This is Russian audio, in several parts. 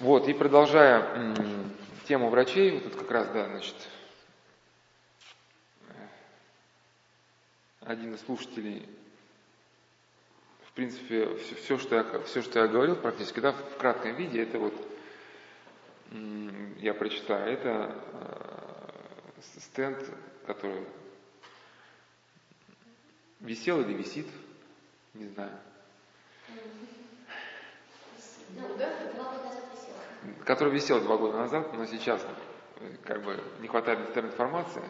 Вот, и продолжая тему врачей, вот тут как раз, да, значит, один из слушателей, в принципе, все, все, что, я, все, что я говорил практически, да, в кратком виде, это вот, я прочитаю, это э, стенд, который висел или висит, не знаю. Ну, да, два года назад висела. Который висел два года назад, но сейчас как бы не хватает информации,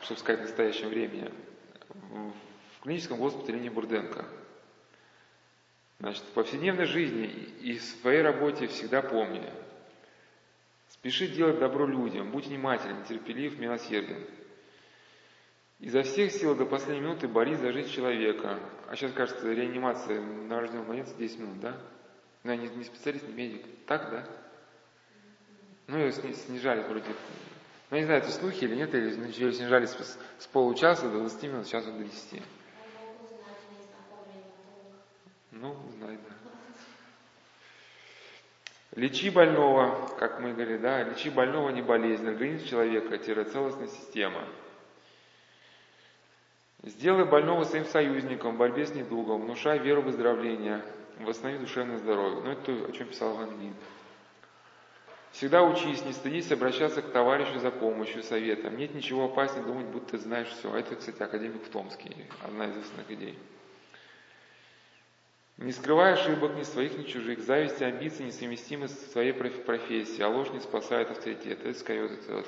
чтобы сказать в настоящем времени. В клиническом госпитале имени Бурденко. Значит, в повседневной жизни и в своей работе всегда помни. Спеши делать добро людям, будь внимателен, терпелив, милосерден. Изо всех сил до последней минуты борись за жизнь человека. А сейчас, кажется, реанимация новорожденного младенца 10 минут, да? Но я не, не специалист, не медик. Так, да? Ну, ее сни- снижали вроде. Ну, не знаю, это слухи или нет, или начали снижали с, с получаса до 20 минут, вот до 10. Бог знает, не знаком реаниматолог. Ну, знай, да. Лечи больного, как мы говорили, да, лечи больного не болезнь, организм человека, целостная система. Сделай больного своим союзником в борьбе с недугом, внушай веру в выздоровление, восстанови душевное здоровье. Ну, это то, о чем писал Ван Лин. Всегда учись, не стыдись обращаться к товарищу за помощью, советом. Нет ничего опаснее думать, будто ты знаешь все. Это, кстати, академик в Томске, одна из основных идей. Не скрывай ошибок ни своих, ни чужих. Зависть и амбиции несовместимы с твоей проф- профессией, а ложь не спасает авторитет. Это скажет это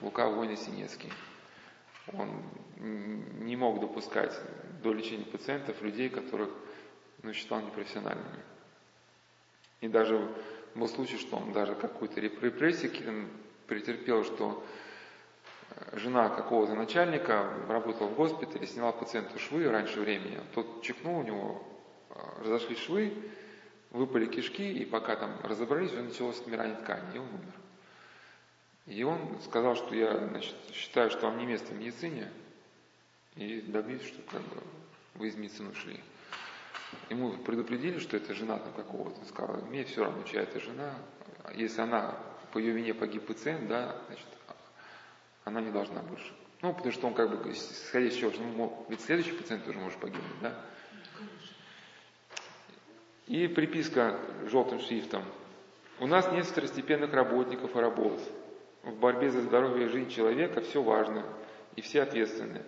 Лука Война Синецкий. Он не мог допускать до лечения пациентов людей, которых ну, считал непрофессиональными. И даже был случай, что он даже какую-то реп- репрессию претерпел, что э, жена какого-то начальника работала в госпитале, сняла пациенту швы раньше времени. Тот чихнул, у него э, разошлись швы, выпали кишки, и пока там разобрались, у него началось отмирание ткани, и он умер. И он сказал, что я значит, считаю, что вам не место в медицине, и добьюсь, что как бы вы из медицины ушли. Ему предупредили, что это жена там какого-то. Он сказал, мне все равно, чья это жена. Если она по ее вине погиб пациент, да, значит, она не должна больше. Ну, потому что он как бы, исходя из чего, что, ну, мог- ведь следующий пациент тоже может погибнуть, да. И приписка желтым шрифтом. У нас нет второстепенных работников и работ. В борьбе за здоровье и жизнь человека все важно, и все ответственны.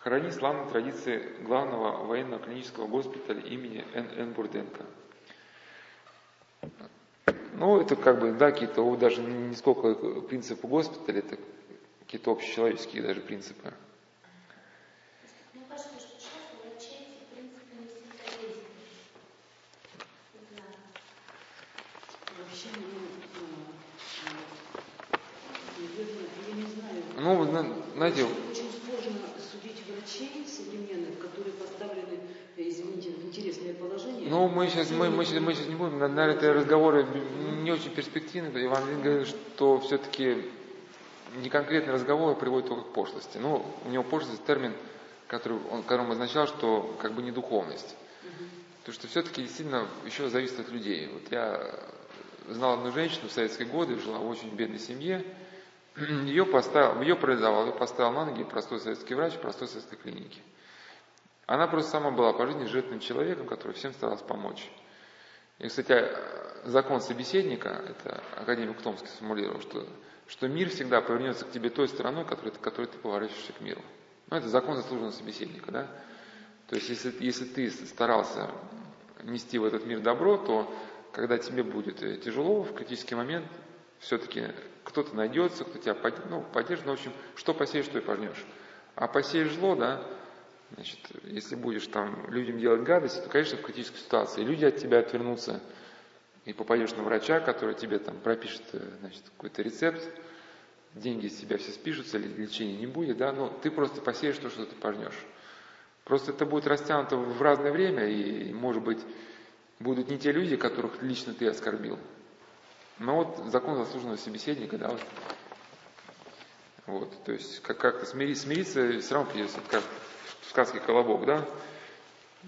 Храни славные традиции главного военного клинического госпиталя имени Н.Н. Бурденко. Ну, это как бы, да, какие-то, даже не сколько принципы госпиталя, это какие-то общечеловеческие даже принципы. Мне кажется, что сейчас у врачей эти принципы не всегда есть. Не знаю. Вообще, ну, э, наверное, я не знаю. Ну, вы зна- знаете, Очень, очень сложно судить врачей современных, которые поставлены, э, извините, в интересное положение. Ну, мы сейчас, мы, мы, сейчас, мы сейчас не будем, наверное, это разговоры не очень перспективные. Иван Лин говорит, что все-таки неконкретные разговоры приводят только к пошлости. Ну, у него пошлость термин, который он, которым означал, что как бы не духовность. Потому что все-таки действительно еще зависит от людей. Вот я знал одну женщину в советские годы, жила в очень бедной семье. Ее, поставил, ее парализовал, ее поставил на ноги простой советский врач в простой советской клинике. Она просто сама была по жизни жертвенным человеком, который всем старался помочь. И, кстати, закон собеседника, это академик Томский сформулировал, что, что мир всегда повернется к тебе той стороной, которой, которой ты поворачиваешься к миру. Ну, это закон заслуженного собеседника, да? То есть, если, если ты старался нести в этот мир добро, то когда тебе будет э, тяжело, в критический момент, все-таки кто-то найдется, кто тебя под- ну, поддержит. Ну, в общем, что посеешь, что и пожнешь. А посеешь зло, да, значит, если будешь там людям делать гадости, то, конечно, в критической ситуации. Люди от тебя отвернутся, и попадешь на врача, который тебе там пропишет, э, значит, какой-то рецепт, деньги с тебя все спишутся, лечения не будет, да, но ты просто посеешь то, что ты пожнешь. Просто это будет растянуто в разное время, и, может быть, будут не те люди, которых лично ты оскорбил. Но вот закон заслуженного собеседника, да, вот, вот то есть как- как-то смириться, смириться все равно придется, как сказке «Колобок», да,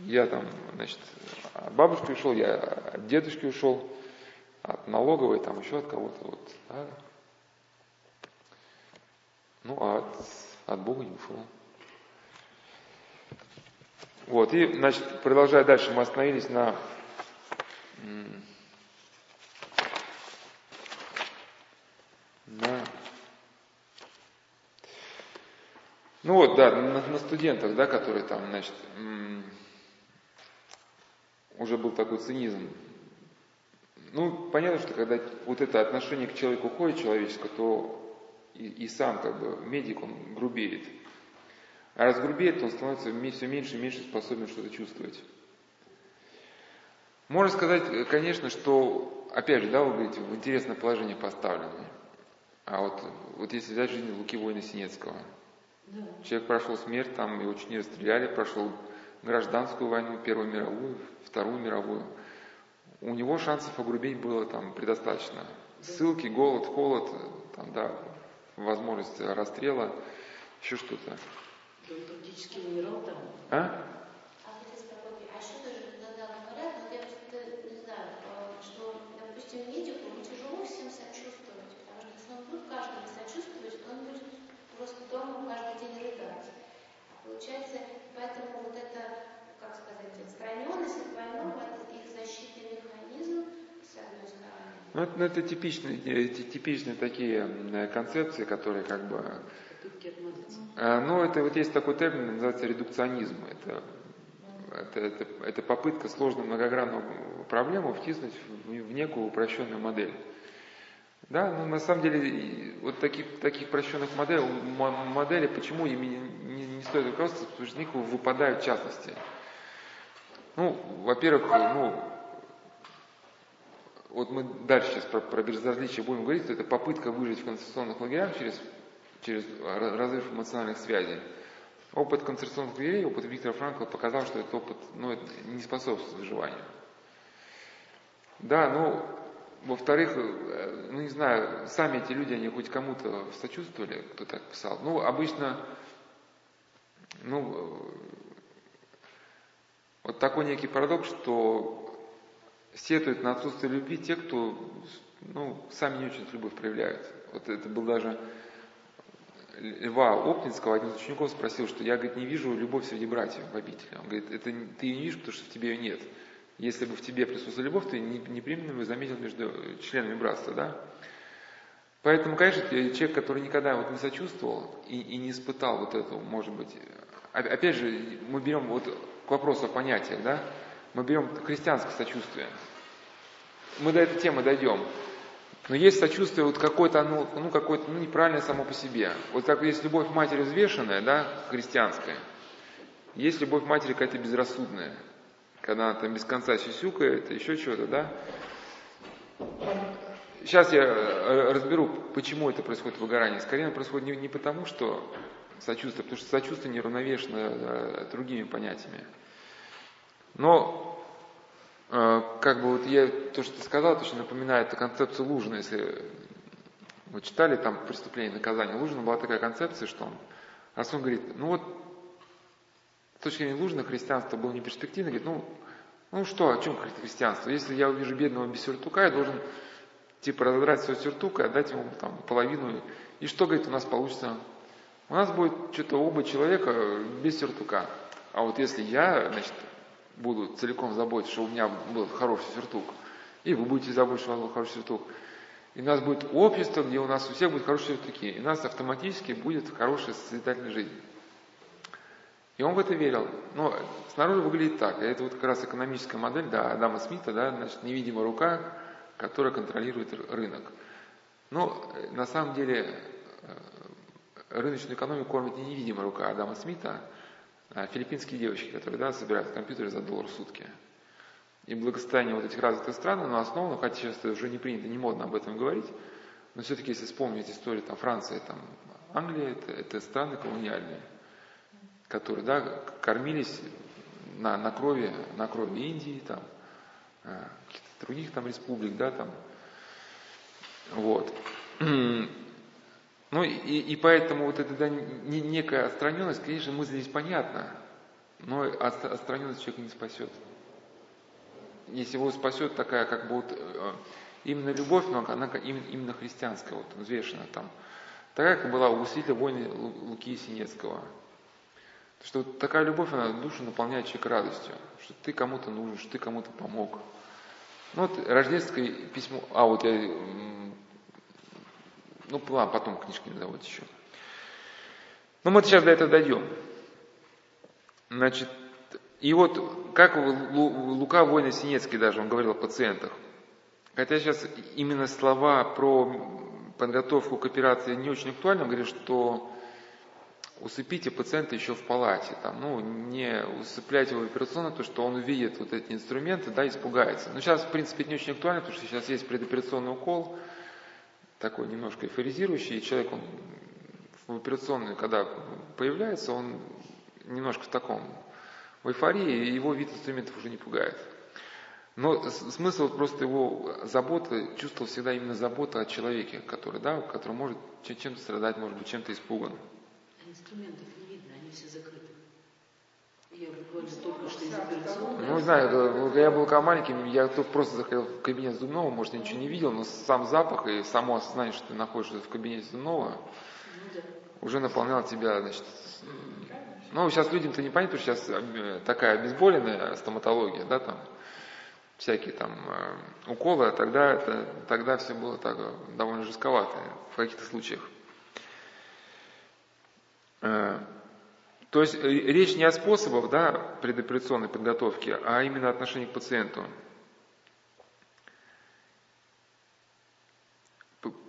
я там, значит, от бабушки ушел, я от дедушки ушел, от налоговой, там еще от кого-то, вот, да. Ну, а от, от Бога не ушел. Вот, и, значит, продолжая дальше, мы остановились на на ну вот, да, на, на студентах, да, которые там, значит, уже был такой цинизм. Ну, понятно, что когда вот это отношение к человеку уходит человеческое, то и, и сам как бы медик, он грубеет. А раз грубеет, то он становится все меньше и меньше способен что-то чувствовать. Можно сказать, конечно, что, опять же, да, вы говорите, в интересное положение поставлены. А вот, вот если взять жизнь Луки Воина Синецкого, да. человек прошел смерть, там его чуть не расстреляли, прошел гражданскую войну, Первую мировую, Вторую мировую. У него шансов огрубеть было там предостаточно. Ссылки, голод, холод, там, да, возможность расстрела, еще что-то. Он практически умирал там. А? получается, поэтому вот это, как сказать, отстраненность от больного, это их защитный механизм, с одной стороны. Ну, это, ну, это типичные, э, типичные такие концепции, которые как бы... А, ну, это вот есть такой термин, называется редукционизм. Это, это, это, это попытка сложную многогранную проблему втиснуть в, в некую упрощенную модель. Да, ну на самом деле вот таких, таких прощенных моделей, модели, почему ими не, не стоит руководствоваться, потому что из них выпадают частности. Ну, во-первых, ну, вот мы дальше сейчас про, про безразличие будем говорить, что это попытка выжить в концентрационных лагерях через, через разрыв эмоциональных связей. Опыт концентрационных лагерей, опыт Виктора Франкла показал, что этот опыт ну, это не способствует выживанию. Да, ну, во-вторых, э, ну не знаю, сами эти люди, они хоть кому-то сочувствовали, кто так писал. Ну, обычно, ну, э, вот такой некий парадокс, что сетуют на отсутствие любви те, кто, ну, сами не очень любовь проявляют. Вот это был даже Льва Оптинского, один из учеников спросил, что я, говорит, не вижу любовь среди братьев в обители. Он говорит, это ты ее не видишь, потому что в тебе ее нет. Если бы в тебе присутствовала любовь, ты непременно бы заметил между членами братства, да? Поэтому, конечно, человек, который никогда вот не сочувствовал и, и не испытал вот эту, может быть, опять же, мы берем вот к вопросу о понятиях, да, мы берем христианское сочувствие. Мы до этой темы дойдем. Но есть сочувствие вот какое-то, ну, ну какое-то, ну, неправильное само по себе. Вот как есть любовь матери взвешенная, да, христианская, есть любовь матери какая-то безрассудная когда она там без конца сюсюкает, еще что-то, да. Сейчас я э, разберу, почему это происходит выгорание. Скорее, оно происходит не, не потому, что сочувствие, потому что сочувствие неравновешено э, другими понятиями. Но, э, как бы вот я, то, что ты сказал, точно напоминает концепцию Лужина, если вы читали там «Преступление и наказание». Лужина была такая концепция, что он, раз он говорит, ну вот с точки зрения Лужина христианство было не перспективно, говорит, ну, ну что, о чем христианство? Если я увижу бедного без сюртука, я должен типа разодрать свой сюртук и отдать ему там половину. И что, говорит, у нас получится? У нас будет что-то оба человека без сюртука. А вот если я, значит, буду целиком заботиться, что у меня был хороший сюртук, и вы будете заботиться, что у вас был хороший сюртук, и у нас будет общество, где у нас у всех будут хорошие сюртуки, и у нас автоматически будет хорошая созидательная жизнь. И он в это верил. Но снаружи выглядит так. Это вот как раз экономическая модель да, Адама Смита, да, значит, невидимая рука, которая контролирует рынок. Но э, на самом деле э, рыночную экономику кормит не невидимая рука Адама Смита, филиппинские девочки, которые да, собирают компьютеры за доллар в сутки. И благосостояние вот этих развитых стран, оно основано, хотя сейчас это уже не принято, не модно об этом говорить, но все-таки, если вспомнить историю там, Франции, там, Англия, это, это страны колониальные которые да, кормились на, на, крови, на крови Индии, там, э, каких-то других там республик, да, там. Вот. Ну и, и поэтому вот эта да, не, некая отстраненность, конечно, мысль здесь понятна, но отстраненность человека не спасет. Если его спасет такая, как бы вот, э, именно любовь, но она именно, христианская, вот взвешена там. Такая, как была у усилителя войны Луки Синецкого. Что такая любовь, она душу наполняет человека радостью, что ты кому-то нужен, что ты кому-то помог. Ну вот рождественское письмо, а вот я, ну ладно, потом книжки назовут еще. Но мы сейчас до этого дойдем. Значит, и вот как Лука Война Синецкий даже, он говорил о пациентах. Хотя сейчас именно слова про подготовку к операции не очень актуальны, он говорит, что усыпите пациента еще в палате, там, ну, не усыпляйте его операционно, то что он увидит вот эти инструменты, да, испугается. Но сейчас, в принципе, это не очень актуально, потому что сейчас есть предоперационный укол, такой немножко эйфоризирующий, и человек, он в операционной, когда появляется, он немножко в таком, в эйфории, и его вид инструментов уже не пугает. Но смысл просто его заботы, чувствовал всегда именно забота о человеке, который, да, который может чем-то страдать, может быть, чем-то испуган. А инструментов не видно, они все закрыты. Я буквально только что из операционной. Ну, не знаю, когда я был маленьким, я просто заходил в кабинет Зубнова, может, я ничего не видел, но сам запах и само осознание, что ты находишься в кабинете да. уже наполнял тебя, значит, ну, сейчас людям-то не понятно, сейчас э, такая обезболенная стоматология, да, там, всякие там э, уколы, а тогда, это, тогда все было так э, довольно жестковато в каких-то случаях. Э, то есть речь не о способах да, предоперационной подготовки, а именно отношении к пациенту.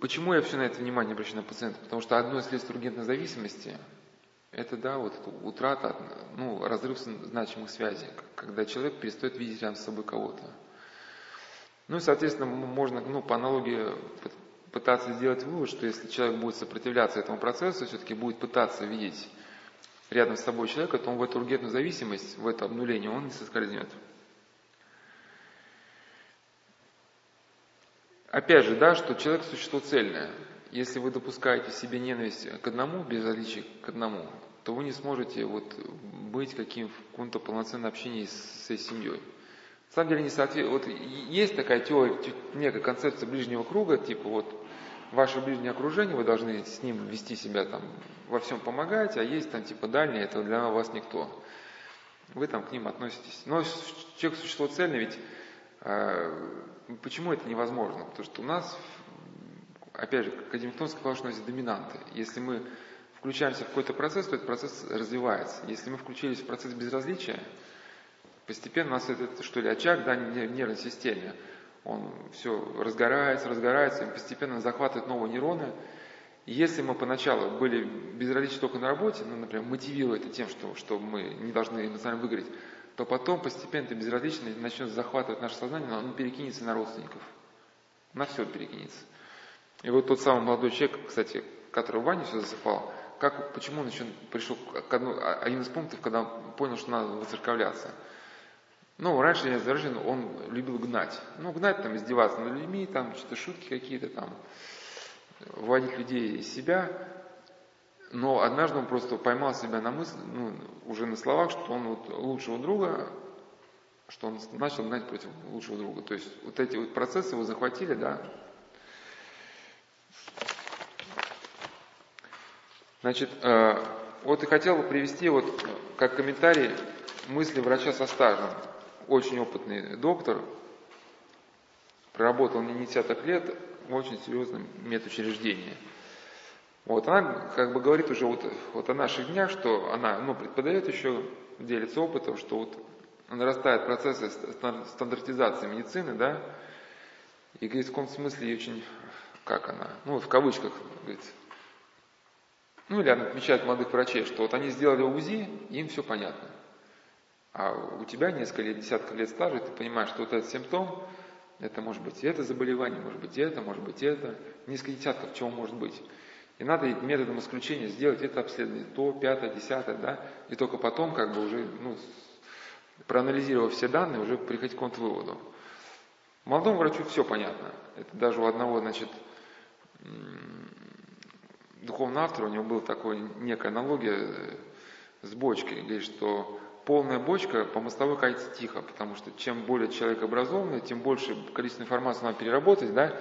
Почему я все на это внимание обращаю на пациента? Потому что одно из следствий ургентной зависимости – это да, вот утрата, ну, разрыв значимых связей, когда человек перестает видеть рядом с собой кого-то. Ну и, соответственно, можно ну, по аналогии пытаться сделать вывод, что если человек будет сопротивляться этому процессу, все-таки будет пытаться видеть рядом с собой человека, то он в эту ургентную зависимость, в это обнуление, он не соскользнет. Опять же, да, что человек существо цельное. Если вы допускаете себе ненависть к одному, безразличие к одному, то вы не сможете вот быть каким в каком-то полноценном общении с своей семьей. На самом деле не соответствует. Вот есть такая теория, некая концепция ближнего круга, типа вот ваше ближнее окружение, вы должны с ним вести себя там, во всем помогать, а есть там типа дальние, это для вас никто. Вы там к ним относитесь. Но человек существо цельное, ведь э, почему это невозможно? Потому что у нас, опять же, Кадимиктонская сказал, носит доминанты. Если мы включаемся в какой-то процесс, то этот процесс развивается. Если мы включились в процесс безразличия, Постепенно у нас этот, что ли, очаг да, нервной системе, он все разгорается, разгорается, и постепенно захватывает новые нейроны. И если мы поначалу были безразличны только на работе, ну, например, мотивируя это тем, что, что мы не должны эмоционально выиграть, то потом постепенно это безразличность начнет захватывать наше сознание, но оно перекинется на родственников. На все перекинется. И вот тот самый молодой человек, кстати, который в ванне все засыпал, как, почему он еще пришел к одну, а, один из пунктов, когда он понял, что надо выцерковляться – ну, раньше я зарожден, он любил гнать. Ну, гнать, там, издеваться над людьми, там, что-то шутки какие-то, там, вводить людей из себя. Но однажды он просто поймал себя на мысли, ну, уже на словах, что он вот лучшего друга, что он начал гнать против лучшего друга. То есть вот эти вот процессы его захватили, да. Значит, э, вот и хотел бы привести вот как комментарий мысли врача со стажем очень опытный доктор, проработал не десяток лет в очень серьезном медучреждении. Вот она как бы говорит уже вот, вот о наших днях, что она ну, преподает еще, делится опытом, что вот нарастает процессы стандартизации медицины, да, и говорит, в каком смысле очень, как она, ну в кавычках, говорит, ну или она отмечает молодых врачей, что вот они сделали УЗИ, им все понятно. А у тебя несколько лет, десятка лет стажа, и ты понимаешь, что вот этот симптом, это может быть это заболевание, может быть это, может быть это, несколько десятков чего может быть. И надо методом исключения сделать это обследование, то, пятое, десятое, да, и только потом как бы уже, ну, проанализировав все данные, уже приходить к какому-то выводу. Молодому врачу все понятно. Это даже у одного, значит, духовного автора, у него была такая некая аналогия с бочкой, говорит, что полная бочка по мостовой катится тихо, потому что чем более человек образованный, тем больше количество информации надо переработать, да,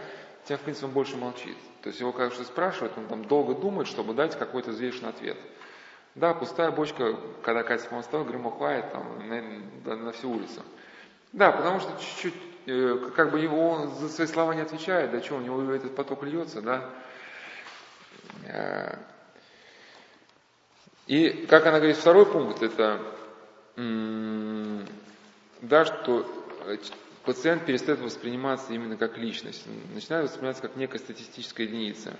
тем, в принципе, он больше молчит. То есть его, когда что спрашивают, он там долго думает, чтобы дать какой-то взвешенный ответ. Да, пустая бочка, когда катится по мостовой, громыхает там на, на всю улицу. Да, потому что чуть-чуть, э, как бы его, он за свои слова не отвечает, да что, у него этот поток льется, да. Э, и, как она говорит, второй пункт, это, да, что пациент перестает восприниматься именно как личность, начинает восприниматься как некая статистическая единица.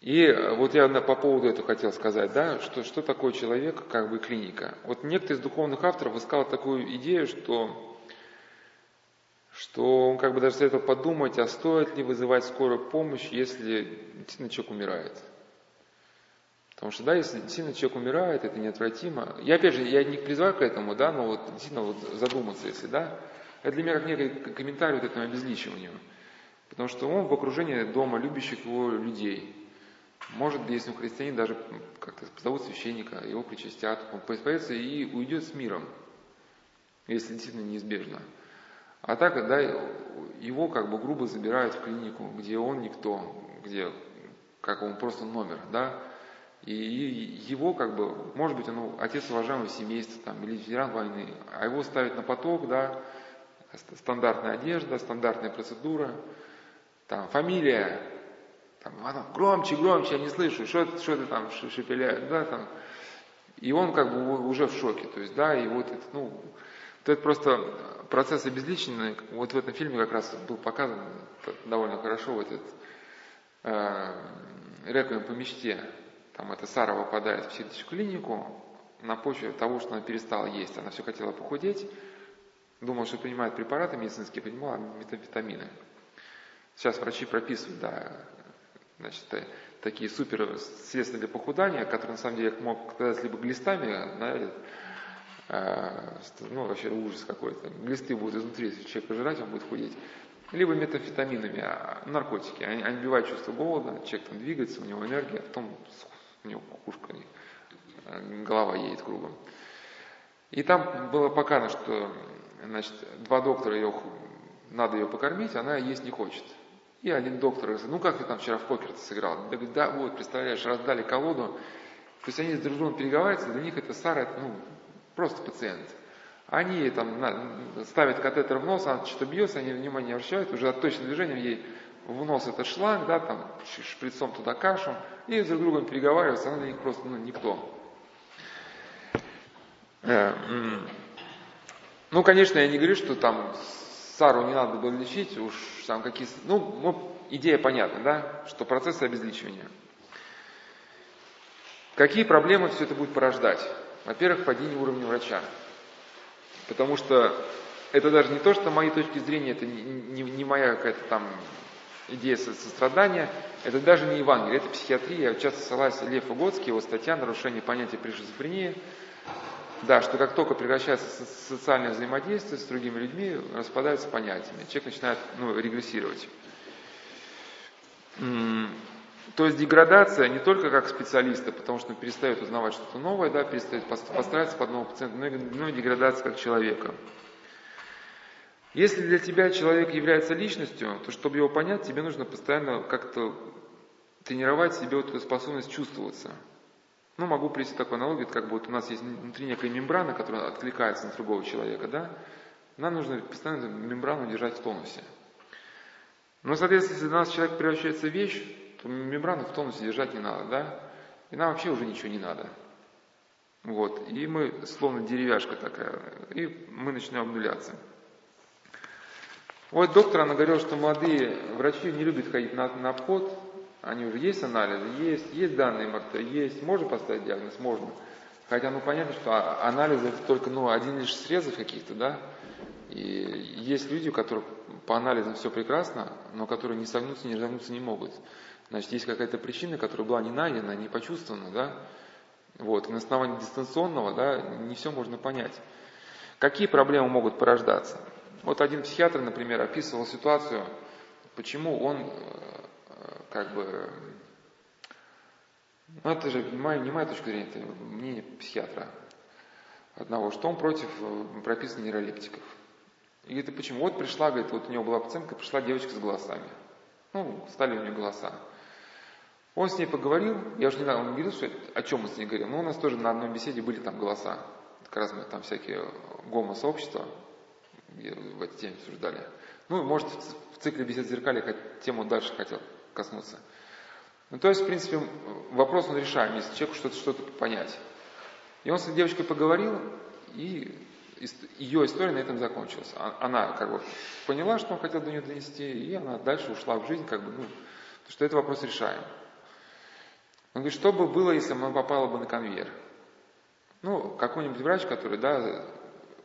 И вот я по поводу этого хотел сказать, да, что, что такое человек, как бы клиника. Вот некто из духовных авторов высказал такую идею, что, что он как бы даже советовал подумать, а стоит ли вызывать скорую помощь, если человек умирает. Потому что, да, если действительно человек умирает, это неотвратимо. Я, опять же, я не призываю к этому, да, но вот действительно вот задуматься, если, да, это для меня как некий комментарий вот этому обезличиванию. Потому что он в окружении дома любящих его людей. Может, если он христианин, даже как-то позовут священника, его причастят, он появится и уйдет с миром, если действительно неизбежно. А так, да, его как бы грубо забирают в клинику, где он никто, где как он просто номер, да, и его, как бы, может быть, он отец уважаемого семейства там, или ветеран войны, а его ставят на поток, да, стандартная одежда, стандартная процедура, там, фамилия, там, она, громче, громче, я не слышу, что, что ты там шепеляешь, да, там. И он как бы уже в шоке, то есть, да, и вот это, ну, то это просто процесс обезличенный, вот в этом фильме как раз был показан довольно хорошо вот этот э, «Реквием по мечте», там эта Сара выпадает в психическую клинику на почве того, что она перестала есть. Она все хотела похудеть, думала, что принимает препараты медицинские, принимала метамфетамины. Сейчас врачи прописывают, да, значит, э, такие супер средства для похудания, которые на самом деле мог сказать либо глистами, да, э, ну вообще ужас какой-то. Глисты будут изнутри, если человек жрать, он будет худеть. Либо метамфетаминами, а, наркотики. Они, они убивают чувство голода, человек там двигается, у него энергия, а потом у него кукушка, э, голова едет кругом. И там было показано, что значит, два доктора ее, надо ее покормить, она есть не хочет. И один доктор говорит, ну как ты там вчера в покер сыграл? Говорю, да, вот, представляешь, раздали колоду. То есть они с друг другом переговариваются, для них это Сара, ну, просто пациент. Они там на, ставят катетер в нос, она что-то бьется, они внимание не обращают, уже от точным движением ей в нос этот шланг, да, там шприцом туда кашу, и друг с другом переговариваются, она для них просто ну, никто. Э, ну, конечно, я не говорю, что там Сару не надо было лечить, уж там какие ну, ну, идея понятна, да, что процессы обезличивания. Какие проблемы все это будет порождать? Во-первых, падение уровня врача. Потому что это даже не то, что мои точки зрения, это не, не, не моя какая-то там идея сострадания, это даже не Евангелие, это психиатрия. Я часто ссылаюсь Лев Угодский, его статья «Нарушение понятия при шизофрении». Да, что как только прекращается социальное взаимодействие с другими людьми, распадаются понятиями. Человек начинает ну, регрессировать. То есть деградация не только как специалиста, потому что он перестает узнавать что-то новое, да, перестает постараться под нового пациента, но и деградация как человека. Если для тебя человек является личностью, то чтобы его понять, тебе нужно постоянно как-то тренировать себе вот эту способность чувствоваться. Ну, могу привести такую аналогию, как бы вот у нас есть внутри некая мембрана, которая откликается на другого человека, да? Нам нужно постоянно мембрану держать в тонусе. Но, соответственно, если для нас человек превращается в вещь, то мембрану в тонусе держать не надо, да? И нам вообще уже ничего не надо. Вот. И мы, словно деревяшка такая, и мы начинаем обнуляться. Вот доктор, она говорила, что молодые врачи не любят ходить на, на обход, они уже есть анализы, есть, есть данные МРТ, есть, можно поставить диагноз, можно. Хотя, ну, понятно, что а, анализы это только, ну, один лишь срезов каких-то, да, и есть люди, у которых по анализам все прекрасно, но которые не согнуться, не разогнуться не могут. Значит, есть какая-то причина, которая была не найдена, не почувствована, да, вот, и на основании дистанционного, да, не все можно понять. Какие проблемы могут порождаться? Вот один психиатр, например, описывал ситуацию, почему он э, как бы Ну, это же не моя, не моя точка зрения, это мнение психиатра одного, что он против э, прописанных нейролептиков. И и почему? Вот пришла, говорит, вот у него была пациентка, пришла девочка с голосами. Ну, стали у нее голоса. Он с ней поговорил, я уже не знаю, он не говорил, что, о чем он с ней говорил, но у нас тоже на одной беседе были там голоса. Как раз мы там всякие гомо-сообщества в эти темы обсуждали. Ну, может, в цикле бесед зеркали тему дальше хотел коснуться. Ну, то есть, в принципе, вопрос он решаем, если человеку что-то что понять. И он с этой девочкой поговорил, и ее история на этом закончилась. А, она как бы поняла, что он хотел до нее донести, и она дальше ушла в жизнь, как бы, ну, что это вопрос решаем. Он говорит, что бы было, если она попала бы на конвейер? Ну, какой-нибудь врач, который, да,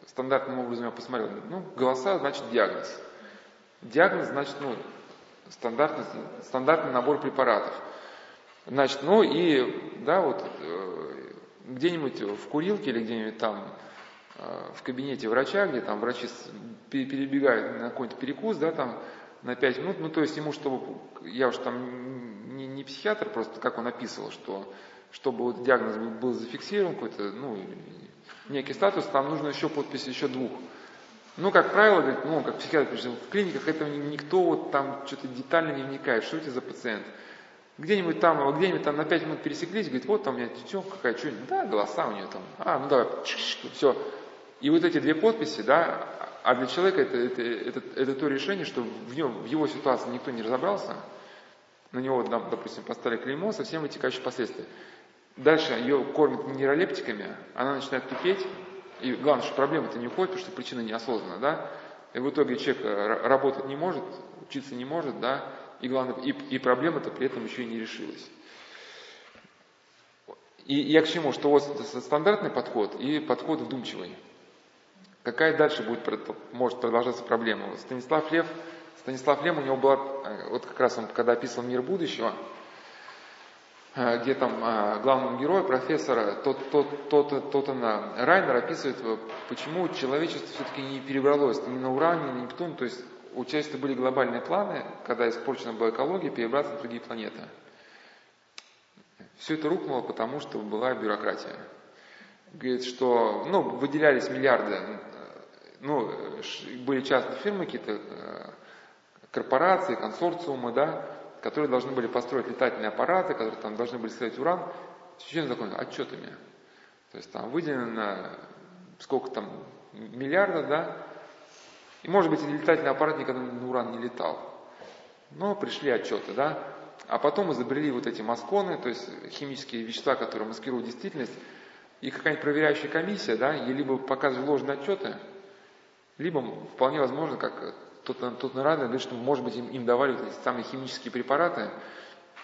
стандартным образом я посмотрел, ну, голоса, значит, диагноз. Диагноз, значит, ну, стандартный, стандартный набор препаратов. Значит, ну и, да, вот э, где-нибудь в курилке или где-нибудь там э, в кабинете врача, где там врачи перебегают на какой-то перекус, да, там на 5 минут, ну то есть ему, чтобы, я уж там не, не психиатр, просто как он описывал, что чтобы вот диагноз был, был зафиксирован, какой-то, ну, некий статус, там нужно еще подпись еще двух. Ну, как правило, говорит, ну, как психиатр пишет, в клиниках этого никто вот там что-то детально не вникает, что это за пациент. Где-нибудь там, где-нибудь там на 5 минут пересеклись, говорит, вот там у меня девчонка какая, что да, голоса у нее там, а, ну давай, все. И вот эти две подписи, да, а для человека это, это, это, это то решение, что в, нем, в его ситуации никто не разобрался, на него, допустим, поставили клеймо со всем вытекающими последствиями. Дальше ее кормят нейролептиками, она начинает тупеть, и главное, что проблема-то не уходит, потому что причина неосознанна, да, и в итоге человек э, работать не может, учиться не может, да, и главное, и, и проблема-то при этом еще и не решилась. И я к чему? Что вот стандартный подход и подход вдумчивый. Какая дальше будет, может продолжаться проблема? Станислав Лев, Станислав Лев, у него была, э, вот как раз он, когда описывал мир будущего, где там э, главного героя, профессора тот, тот, тот, Тоттена Райнер описывает, почему человечество все-таки не перебралось ни на Уран, ни на Нептун, то есть у человечества были глобальные планы, когда испорчена была экология, перебраться на другие планеты. Все это рухнуло, потому что была бюрократия. Говорит, что ну, выделялись миллиарды, ну, были частные фирмы, какие-то э, корпорации, консорциумы, да, которые должны были построить летательные аппараты, которые там должны были ставить уран, священный закон отчетами. То есть там выделено сколько там миллиардов, да, и, может быть, летательный аппарат никогда на уран не летал. Но пришли отчеты, да. А потом изобрели вот эти масконы, то есть химические вещества, которые маскируют действительность. И какая-нибудь проверяющая комиссия, да, ей либо показывает ложные отчеты, либо вполне возможно, как тут, тут Нарада говорит, что, может быть, им, им давали эти самые химические препараты,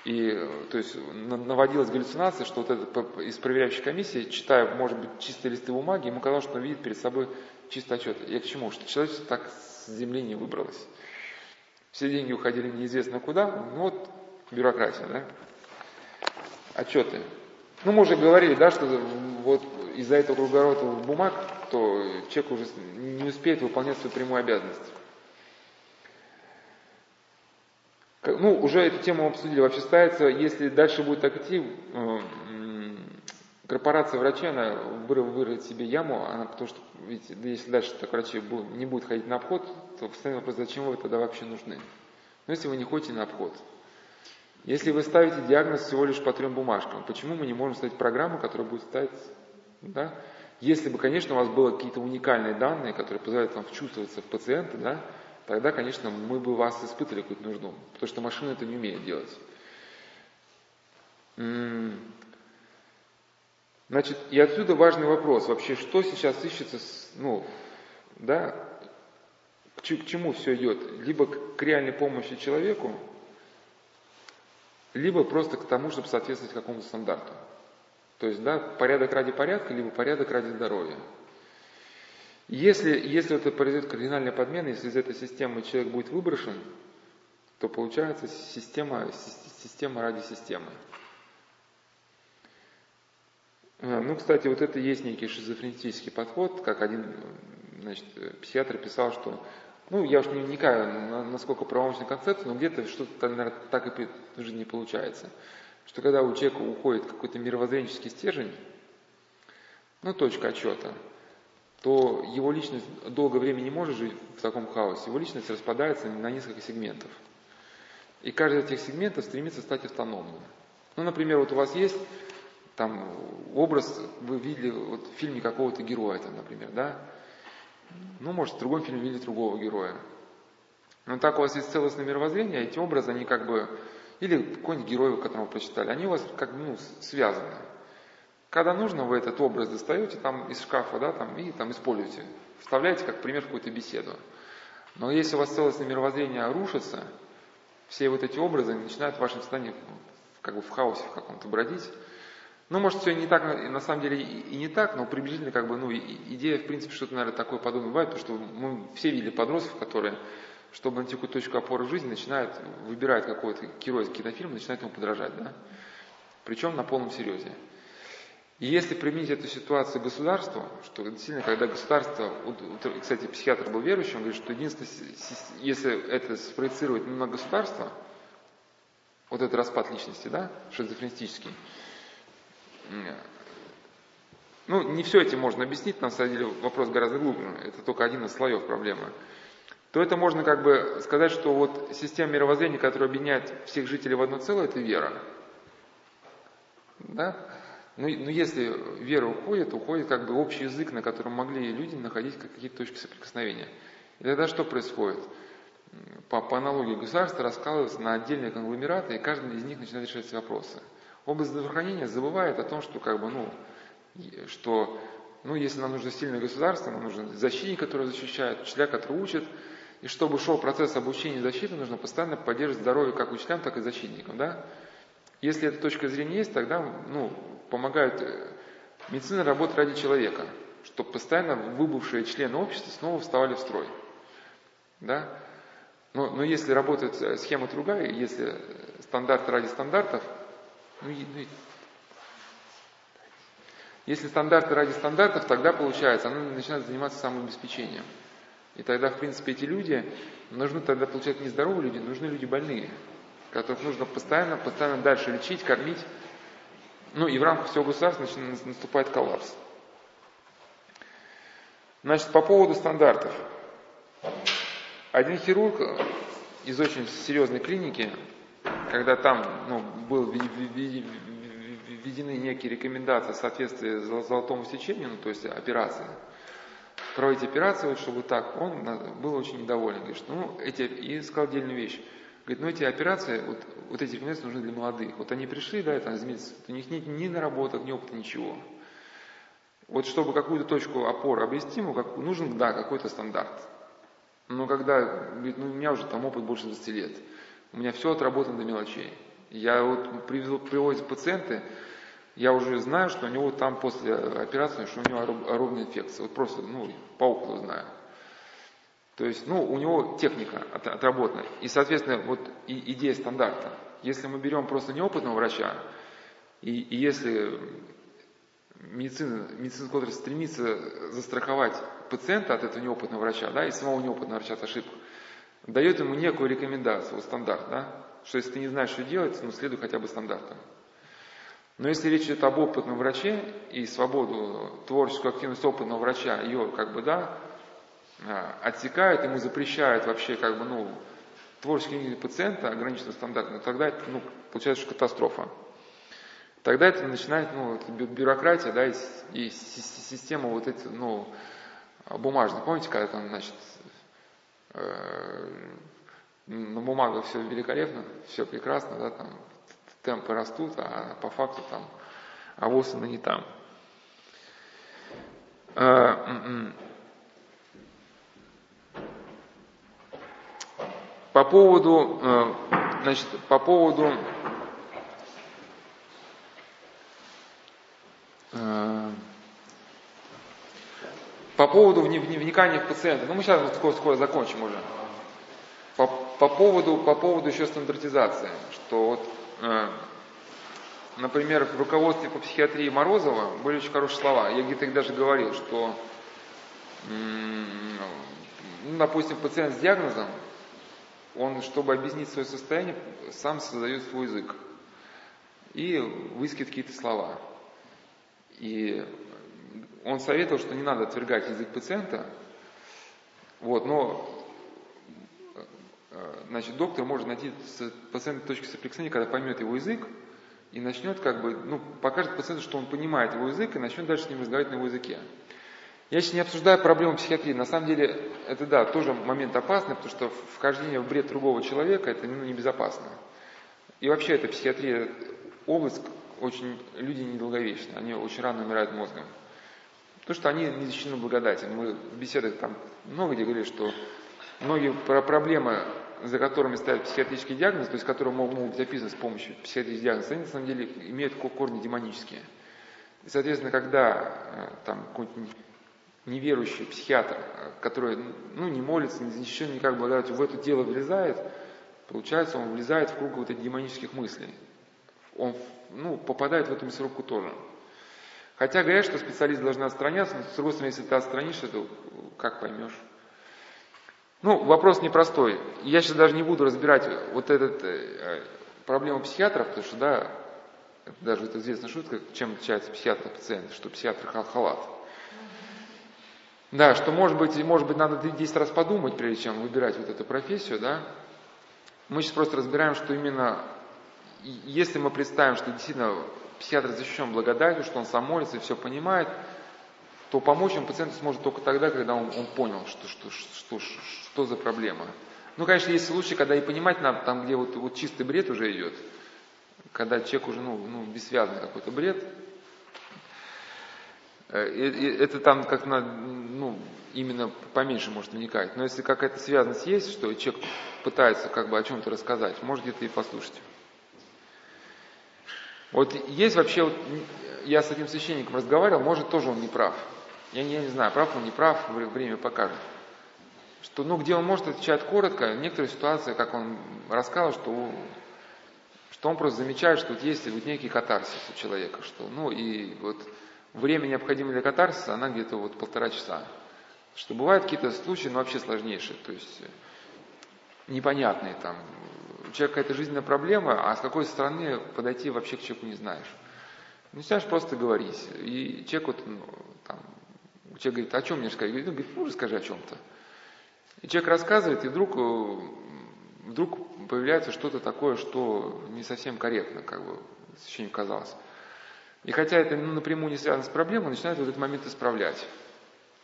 и то есть наводилась галлюцинация, что вот этот из проверяющей комиссии, читая, может быть, чистые листы бумаги, ему казалось, что он видит перед собой чистый отчет. Я к чему? Что человечество так с земли не выбралось. Все деньги уходили неизвестно куда, ну вот бюрократия, да? Отчеты. Ну, мы уже говорили, да, что вот из-за этого круговорота бумаг, то человек уже не успеет выполнять свою прямую обязанность. Ну, уже эту тему обсудили. Вообще ставится, если дальше будет так идти, э, корпорация врачей, она вырыт себе яму, она, потому что, видите, если дальше так врачи не будет ходить на обход, то постоянный вопрос, зачем вы тогда вообще нужны? Ну, если вы не ходите на обход. Если вы ставите диагноз всего лишь по трем бумажкам, почему мы не можем ставить программу, которая будет ставить, да? Если бы, конечно, у вас было какие-то уникальные данные, которые позволяют вам вчувствоваться в пациента, да, тогда, конечно, мы бы вас испытали какую-то нужду, потому что машина это не умеет делать. Значит, и отсюда важный вопрос, вообще, что сейчас ищется, ну, да, к чему все идет? Либо к реальной помощи человеку, либо просто к тому, чтобы соответствовать какому-то стандарту. То есть, да, порядок ради порядка, либо порядок ради здоровья. Если, если это произойдет кардинальная подмена, если из этой системы человек будет выброшен, то получается система, система ради системы. А, ну, кстати, вот это есть некий шизофренический подход, как один значит, психиатр писал, что, ну, я уж не вникаю, насколько правомочная концепция, но где-то что-то, наверное, так и жизни не получается. что когда у человека уходит какой-то мировоззренческий стержень, ну, точка отчета, то его личность долгое время не может жить в таком хаосе. Его личность распадается на несколько сегментов. И каждый из этих сегментов стремится стать автономным. Ну, например, вот у вас есть там образ, вы видели вот, в фильме какого-то героя, там, например, да? Ну, может, в другом фильме видели другого героя. Но так у вас есть целостное мировоззрение, эти образы, они как бы, или какой-нибудь герой, которого вы прочитали, они у вас как бы ну, связаны. Когда нужно, вы этот образ достаете там из шкафа, да, там, и там используете. Вставляете как пример в какую-то беседу. Но если у вас целостное мировоззрение рушится, все вот эти образы начинают в вашем сознании как бы в хаосе в каком-то бродить. Ну, может, все не так, на самом деле и не так, но приблизительно как бы, ну, идея, в принципе, что-то, наверное, такое подобное бывает, потому что мы все видели подростков, которые чтобы найти какую-то точку опоры в жизни, начинает, выбирает какой-то герой из кинофильма, начинает ему подражать, да? Причем на полном серьезе. И если применить эту ситуацию государству, что действительно, когда государство, кстати, психиатр был верующим, он говорит, что единственное, если это спроецировать на государство, вот этот распад личности, да, шизофренистический, ну, не все этим можно объяснить, на самом деле вопрос гораздо глубже, это только один из слоев проблемы то это можно как бы сказать, что вот система мировоззрения, которая объединяет всех жителей в одно целое, это вера. Да? Но, но если вера уходит, уходит как бы общий язык, на котором могли люди находить какие-то точки соприкосновения. И тогда что происходит? По, по аналогии государства раскалывается на отдельные конгломераты, и каждый из них начинает решать свои вопросы. Область здравоохранения забывает о том, что как бы, ну, что ну, если нам нужно сильное государство, нам нужен защитник, который защищает, учителя, которые учат, и чтобы шел процесс обучения и защиты, нужно постоянно поддерживать здоровье как учителям, так и защитникам. Да? Если эта точка зрения есть, тогда ну, помогают э, медицина работать ради человека, чтобы постоянно выбывшие члены общества снова вставали в строй. Да? Но, но если работает э, схема другая, если стандарты ради стандартов, ну, ну, если стандарты ради стандартов, тогда получается, она начинает заниматься самообеспечением. И тогда, в принципе, эти люди, нужны тогда, получается, не здоровые люди, нужны люди больные, которых нужно постоянно, постоянно дальше лечить, кормить. Ну и в рамках всего государства наступает коллапс. Значит, по поводу стандартов. Один хирург из очень серьезной клиники, когда там ну, был введены некие рекомендации в соответствии с золотому сечению, ну, то есть операции, проводить операцию, вот, чтобы так, он был очень недоволен. Говорит, что, ну, эти, и сказал отдельную вещь. Говорит, ну эти операции, вот, вот эти рекомендации нужны для молодых. Вот они пришли, да, там, из у них нет ни наработок, ни опыта, ничего. Вот чтобы какую-то точку опоры обрести, ему как, нужен, да, какой-то стандарт. Но когда, говорит, ну у меня уже там опыт больше 20 лет, у меня все отработано до мелочей. Я вот привезу, привозят пациенты, я уже знаю, что у него там после операции, что у него аэробная инфекция. Вот просто, ну, по опыту знаю. То есть, ну, у него техника отработана. И, соответственно, вот и, идея стандарта. Если мы берем просто неопытного врача, и, и если медицина, медицинский отрасль стремится застраховать пациента от этого неопытного врача, да, и самого неопытного врача от ошибок, дает ему некую рекомендацию, стандарт, да, что если ты не знаешь, что делать, ну, следуй хотя бы стандартам. Но если речь идет об опытном враче и свободу, творческую активность опытного врача, ее как бы, да, отсекают, ему запрещают вообще как бы, ну, творческие пациента ограниченно стандартно, тогда это, ну, получается, что катастрофа. Тогда это начинает, ну, бюрократия, да, и, и система вот эти, ну, бумажная. Помните, когда там, значит, э, на бумагах все великолепно, все прекрасно, да, там темпы растут, а по факту там авосы на не там. А, м-м. По поводу, э, значит, по поводу э, по поводу вникания в пациента, ну мы сейчас скоро, скоро закончим уже. По, по, поводу, по поводу еще стандартизации, что вот Э, например, в руководстве по психиатрии Морозова были очень хорошие слова. Я где-то их даже говорил, что, ну, допустим, пациент с диагнозом, он, чтобы объяснить свое состояние, сам создает свой язык. и выискивает какие-то слова. И он советовал, что не надо отвергать язык пациента, вот, но э, значит, доктор может найти пациента точки соприкосновения, когда поймет его язык, и начнет как бы, ну, покажет пациенту, что он понимает его язык, и начнет дальше с ним разговаривать на его языке. Я сейчас не обсуждаю проблему психиатрии. На самом деле, это да, тоже момент опасный, потому что вхождение в бред другого человека, это ну, небезопасно. И вообще, эта психиатрия, область, очень, люди недолговечны, они очень рано умирают мозгом. Потому что они не защищены благодатью. Мы в беседах там много где говорили, что многие проблемы, за которыми ставят психиатрический диагноз, то есть которые могут, могут быть описаны с помощью психиатрического диагноза, они на самом деле имеют корни демонические. И, соответственно, когда э, там какой-нибудь неверующий психиатр, который ну, не молится, защищен никак благодатью, в это дело влезает, получается, он влезает в круг вот этих демонических мыслей. Он ну, попадает в эту мясорубку тоже. Хотя говорят, что специалист должен отстраняться, но с другой стороны, если ты отстранишься, то как поймешь? Ну, вопрос непростой. Я сейчас даже не буду разбирать вот эту э, проблему психиатров, потому что, да, даже это известная шутка, чем отличается психиатр от пациента, что психиатр халат. Да, что может быть, может быть, надо 10 раз подумать, прежде чем выбирать вот эту профессию, да. Мы сейчас просто разбираем, что именно, если мы представим, что действительно психиатр защищен благодатью, что он сам молится и все понимает, то помочь ему пациенту сможет только тогда, когда он, он понял, что, что, что, что, что за проблема. Ну, конечно, есть случаи, когда и понимать надо, там, где вот, вот чистый бред уже идет, когда человек уже, ну, ну бессвязный какой-то бред, это там как на, ну, именно поменьше может вникать. Но если какая-то связанность есть, что человек пытается как бы о чем-то рассказать, может где-то и послушать. Вот есть вообще, вот, я с этим священником разговаривал, может тоже он не прав. Я не, я не знаю, прав он, не прав, время покажет. Что, ну, где он может отвечать коротко, некоторые ситуации, как он рассказал, что, что он просто замечает, что вот есть вот некий катарсис у человека, что, ну, и вот время, необходимое для катарсиса, она где-то вот полтора часа. Что бывают какие-то случаи, ну, вообще сложнейшие, то есть э, непонятные там. У человека какая-то жизненная проблема, а с какой стороны подойти вообще к человеку не знаешь. Ну, начинаешь просто говорить. И человек вот, ну, там, человек говорит, о чем мне сказать? Говорит, ну, говорит, ну, расскажи о чем-то. И человек рассказывает, и вдруг, э, вдруг появляется что-то такое, что не совсем корректно, как бы, священнику казалось. И хотя это ну, напрямую не связано с проблемой, начинают в этот момент исправлять.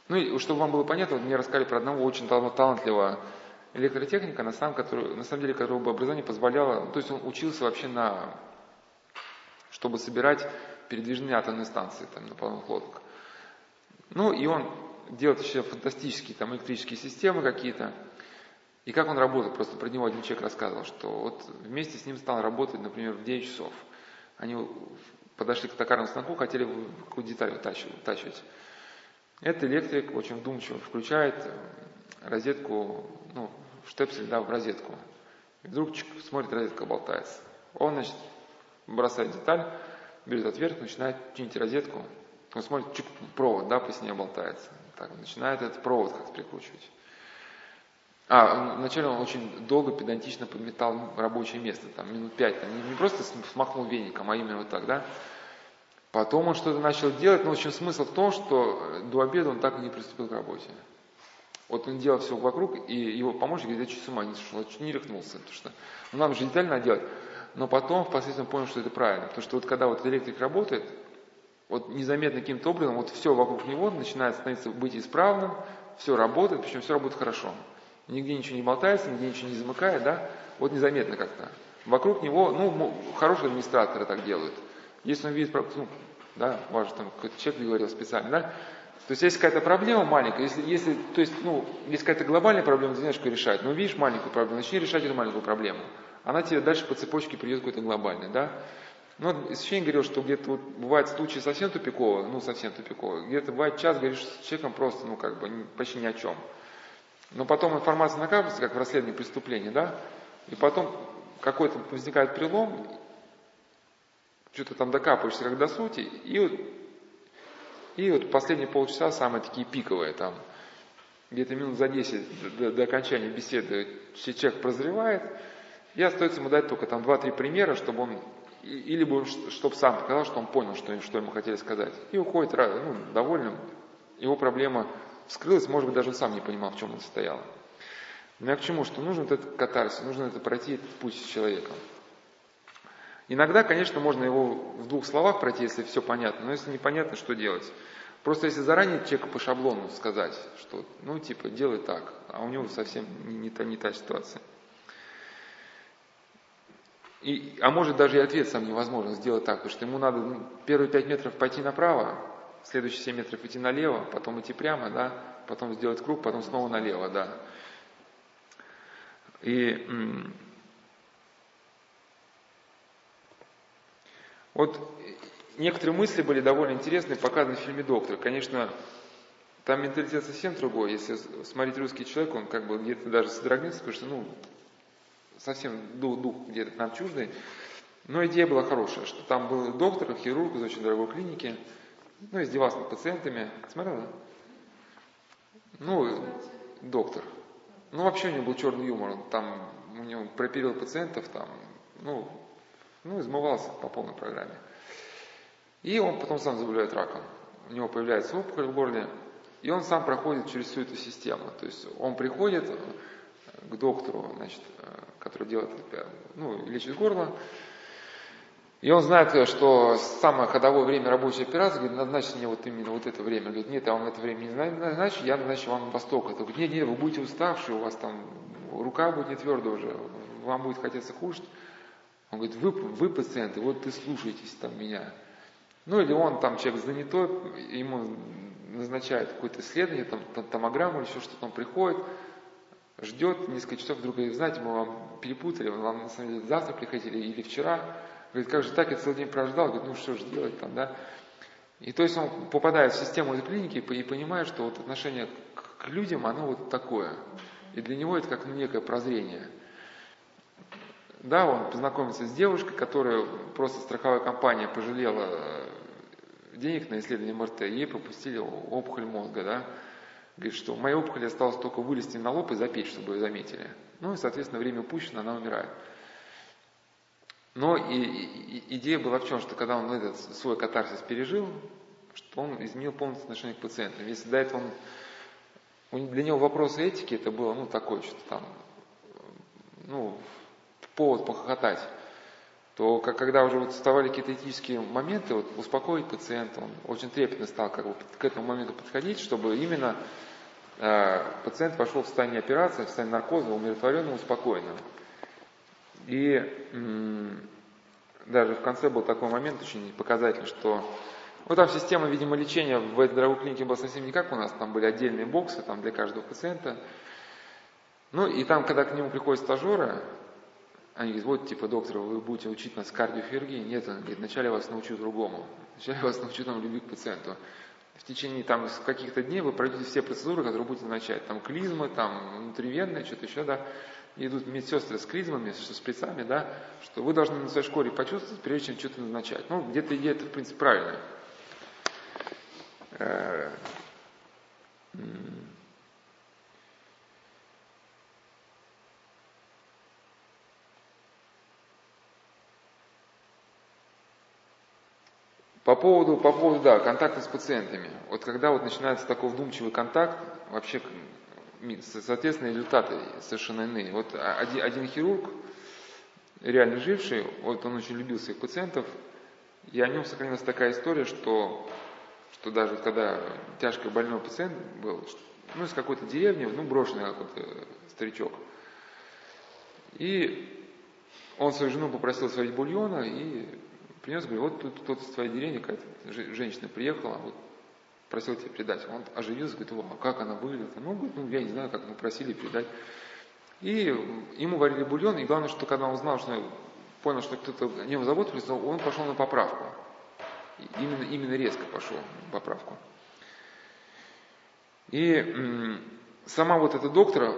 Ну и чтобы вам было понятно, вот мне рассказали про одного очень талантливого электротехника, на самом, который, на самом деле, которого бы образование позволяло, ну, то есть он учился вообще на, чтобы собирать передвижные атомные станции там, на полных лодок. Ну и он делает еще фантастические там электрические системы какие-то. И как он работает, просто про него один человек рассказывал, что вот вместе с ним стал работать, например, в 9 часов. Они подошли к токарному станку, хотели какую-то деталь вытачивать. Этот электрик очень вдумчиво включает э, розетку, ну, штепсель, да, в розетку. И вдруг чик, смотрит, розетка болтается. Он, значит, бросает деталь, берет отверт, начинает чинить розетку. Он смотрит, чик, провод, да, по стене болтается. Так, начинает этот провод как-то прикручивать. А, вначале он очень долго, педантично подметал рабочее место, там минут пять, там, не, просто смахнул веником, а именно вот так, да. Потом он что-то начал делать, но в общем смысл в том, что до обеда он так и не приступил к работе. Вот он делал все вокруг, и его помощник говорит, я чуть с ума не сошел, чуть не рехнулся, потому что ну, нам же детально делать. Но потом впоследствии он понял, что это правильно, потому что вот когда вот электрик работает, вот незаметно каким-то образом, вот все вокруг него начинает становиться быть исправным, все работает, причем все работает хорошо нигде ничего не болтается, нигде ничего не замыкает, да, вот незаметно как-то. Вокруг него, ну, хорошие администраторы так делают. Если он видит, ну, да, важно, там человек говорил специально, да, то есть есть какая-то проблема маленькая, если, если, то есть, ну, есть какая-то глобальная проблема, ты как решать, но видишь маленькую проблему, начни решать эту маленькую проблему. Она тебе дальше по цепочке придет какой-то глобальный, да. Ну, священник говорил, что где-то вот бывает случаи совсем тупиковые, ну, совсем тупиковые, где-то бывает час, говоришь с человеком просто, ну, как бы, почти ни о чем. Но потом информация накапливается, как в расследовании преступления, да, и потом какой-то возникает перелом, что-то там докапываешься как до сути, и вот, и вот последние полчаса самые такие пиковые там, где-то минут за 10 до, до окончания беседы человек прозревает, и остается ему дать только там 2-3 примера, чтобы он или бы, чтобы сам показал, что он понял, что, что ему хотели сказать. И уходит ну, довольным. Его проблема вскрылась, может быть, даже он сам не понимал, в чем она состояла. Но я к чему? Что нужен вот этот катарсис, нужно это пройти этот путь с человеком. Иногда, конечно, можно его в двух словах пройти, если все понятно, но если непонятно, что делать? Просто если заранее человеку по шаблону сказать, что, ну, типа, делай так, а у него совсем не, не, та, не та ситуация. И, а может даже и ответ сам невозможно сделать так, потому что ему надо ну, первые пять метров пойти направо, следующие семь метров идти налево, потом идти прямо, да, потом сделать круг, потом снова налево, да. И вот некоторые мысли были довольно интересные, показаны в фильме «Доктор». Конечно, там менталитет совсем другой. Если смотреть русский человек, он как бы где-то даже содрогнется, потому что, ну, совсем дух, дух где-то нам чуждый. Но идея была хорошая, что там был доктор, хирург из очень дорогой клиники, ну, издевался над пациентами. Смотрела? Ну, доктор. Ну, вообще у него был черный юмор. Он там, у него проперил пациентов, там, ну, ну, измывался по полной программе. И он потом сам заболевает раком. У него появляется опухоль в горле, и он сам проходит через всю эту систему. То есть он приходит к доктору, значит, который делает, ну, лечит горло, и он знает, что самое ходовое время рабочей операции, говорит, назначьте мне вот именно вот это время. Говорит, нет, я вам это время не назначу, я назначу вам восток. Это говорит, нет, нет, вы будете уставшие, у вас там рука будет не твердая уже, вам будет хотеться кушать. Он говорит, вы, вы пациенты, вот ты слушаетесь там меня. Ну или он там человек занятой, ему назначают какое-то исследование, там, там томограмму или еще что-то, он приходит, ждет несколько часов, вдруг говорит, знаете, мы вам перепутали, вам на самом деле завтра приходили или вчера. Говорит, как же так, я целый день прождал, говорит, ну что же делать там, да. И то есть он попадает в систему этой клиники и понимает, что вот отношение к людям, оно вот такое. И для него это как некое прозрение. Да, он познакомится с девушкой, которая просто страховая компания пожалела э, денег на исследование МРТ, ей пропустили опухоль мозга, да. Говорит, что моей опухоли осталось только вылезти на лоб и запечь, чтобы ее заметили. Ну и, соответственно, время упущено, она умирает. Но и, и, идея была в чем, что когда он этот свой катарсис пережил, что он изменил полностью отношение к пациентам. Если до этого он, для него вопрос этики это было, ну, такой, что там, ну, повод похохотать, то как, когда уже вот вставали какие-то этические моменты, вот успокоить пациента, он очень трепетно стал как бы к этому моменту подходить, чтобы именно э, пациент пошел в состояние операции, в состояние наркоза, умиротворенным, успокоенным. И даже в конце был такой момент очень показательный, что ну, там система, видимо, лечения в этой дорогой клинике была совсем не как у нас, там были отдельные боксы там для каждого пациента. Ну и там, когда к нему приходят стажеры, они говорят, вот, типа, доктор, вы будете учить нас кардиохирургии? Нет, он говорит, вначале я вас научу другому. Вначале я вас научу там любви к пациенту. В течение там каких-то дней вы пройдете все процедуры, которые будете начать. Там клизмы, там внутривенные, что-то еще, да идут медсестры с клизмами, с шприцами, да, что вы должны на своей шкуре почувствовать, прежде чем что-то назначать. Ну, где-то идея это, в принципе, правильная. Э, по поводу, по поводу, да, контакта с пациентами. Вот когда вот начинается такой вдумчивый контакт, вообще соответственно, результаты совершенно иные. Вот один, один хирург, реально живший, вот он очень любил своих пациентов, и о нем сохранилась такая история, что, что даже когда тяжко больной пациент был, ну, из какой-то деревни, ну, брошенный какой-то старичок, и он свою жену попросил сварить бульона и принес, говорит, вот тут кто-то из твоей деревни, какая-то женщина приехала, вот просил тебе передать. Он оживился, говорит, о, а как она выглядит? Ну, говорит, ну, я не знаю, как мы просили передать. И ему варили бульон, и главное, что когда он узнал, что понял, что кто-то о нем заботился, он пошел на поправку. Именно, именно резко пошел на поправку. И сама вот эта доктора,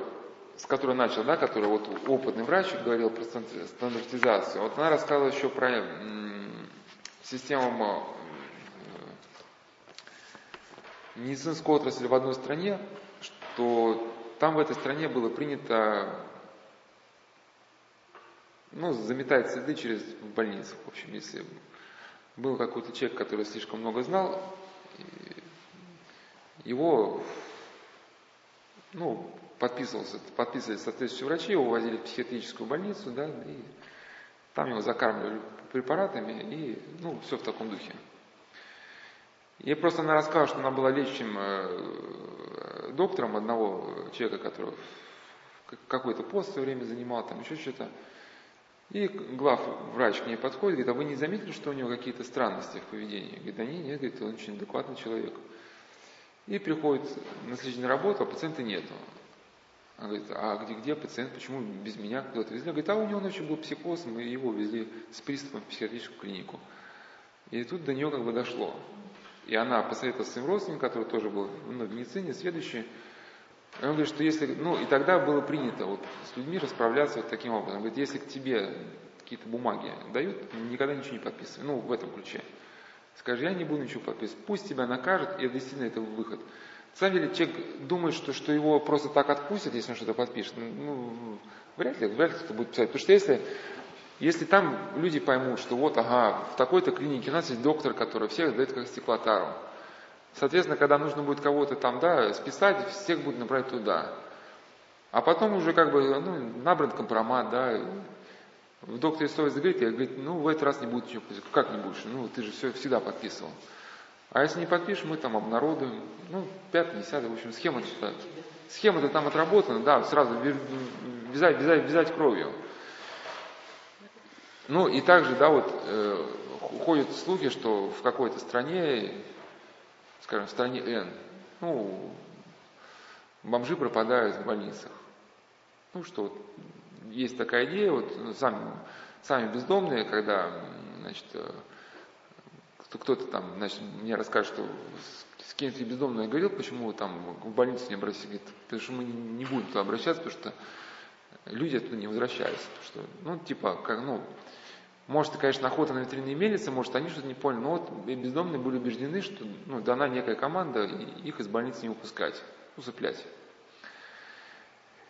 с которой начал, да, которая вот опытный врач говорил про стандартизацию, вот она рассказывала еще про систему медицинскую отрасль в одной стране, что там в этой стране было принято ну, заметает следы через больницу. В общем, если был какой-то человек, который слишком много знал, его, ну, подписывался, подписывали соответствующие врачи, его увозили в психиатрическую больницу, да, и там его закармливали препаратами, и, ну, все в таком духе. Я просто она рассказала, что она была лечащим э, доктором одного человека, который какой-то пост в свое время занимал, там еще что-то. И глав врач к ней подходит, говорит, а вы не заметили, что у него какие-то странности в поведении? Говорит, да нет, нет, говорит, он очень адекватный человек. И приходит на следующий на работу, а пациента нету. Она говорит, а где, где пациент, почему без меня куда-то везли? Говорит, а у него ночью был психоз, мы его везли с приступом в психиатрическую клинику. И тут до нее как бы дошло. И она посоветовала своим родственникам, который тоже был ну, в медицине, следующий. Он говорит, что если, ну и тогда было принято вот с людьми расправляться вот таким образом. Он говорит, если к тебе какие-то бумаги дают, никогда ничего не подписывай. Ну, в этом ключе. Скажи, я не буду ничего подписывать. Пусть тебя накажут, и действительно это выход. На самом деле человек думает, что, что его просто так отпустят, если он что-то подпишет. Ну, вряд ли, вряд ли кто будет писать. Потому что если если там люди поймут, что вот, ага, в такой-то клинике у нас есть доктор, который всех дает как стеклотару. Соответственно, когда нужно будет кого-то там, да, списать, всех будут направить туда. А потом уже как бы, ну, набран компромат, да, в докторе совесть говорит, я говорю, ну, в этот раз не будет ничего. Как не будешь? Ну, ты же все всегда подписывал. А если не подпишешь, мы там обнародуем. Ну, пятый, десятый, в общем, схема-то, схема-то там отработана, да, сразу вязать, вязать, вязать кровью. Ну и также, да, вот э, ходят слухи, что в какой-то стране, скажем, в стране N, ну, бомжи пропадают в больницах. Ну что, вот, есть такая идея, вот сами, сами бездомные, когда, значит, э, кто-то там, значит, мне расскажет, что с кем-то бездомный говорил, почему там в больницу не обратились, говорит, потому что мы не будем туда обращаться, потому что люди оттуда не возвращаются. Потому что, ну, типа, как, ну, может, конечно, охота на ветряные мельницы, может, они что-то не поняли, но вот бездомные были убеждены, что ну, дана некая команда, их из больницы не выпускать, усыплять.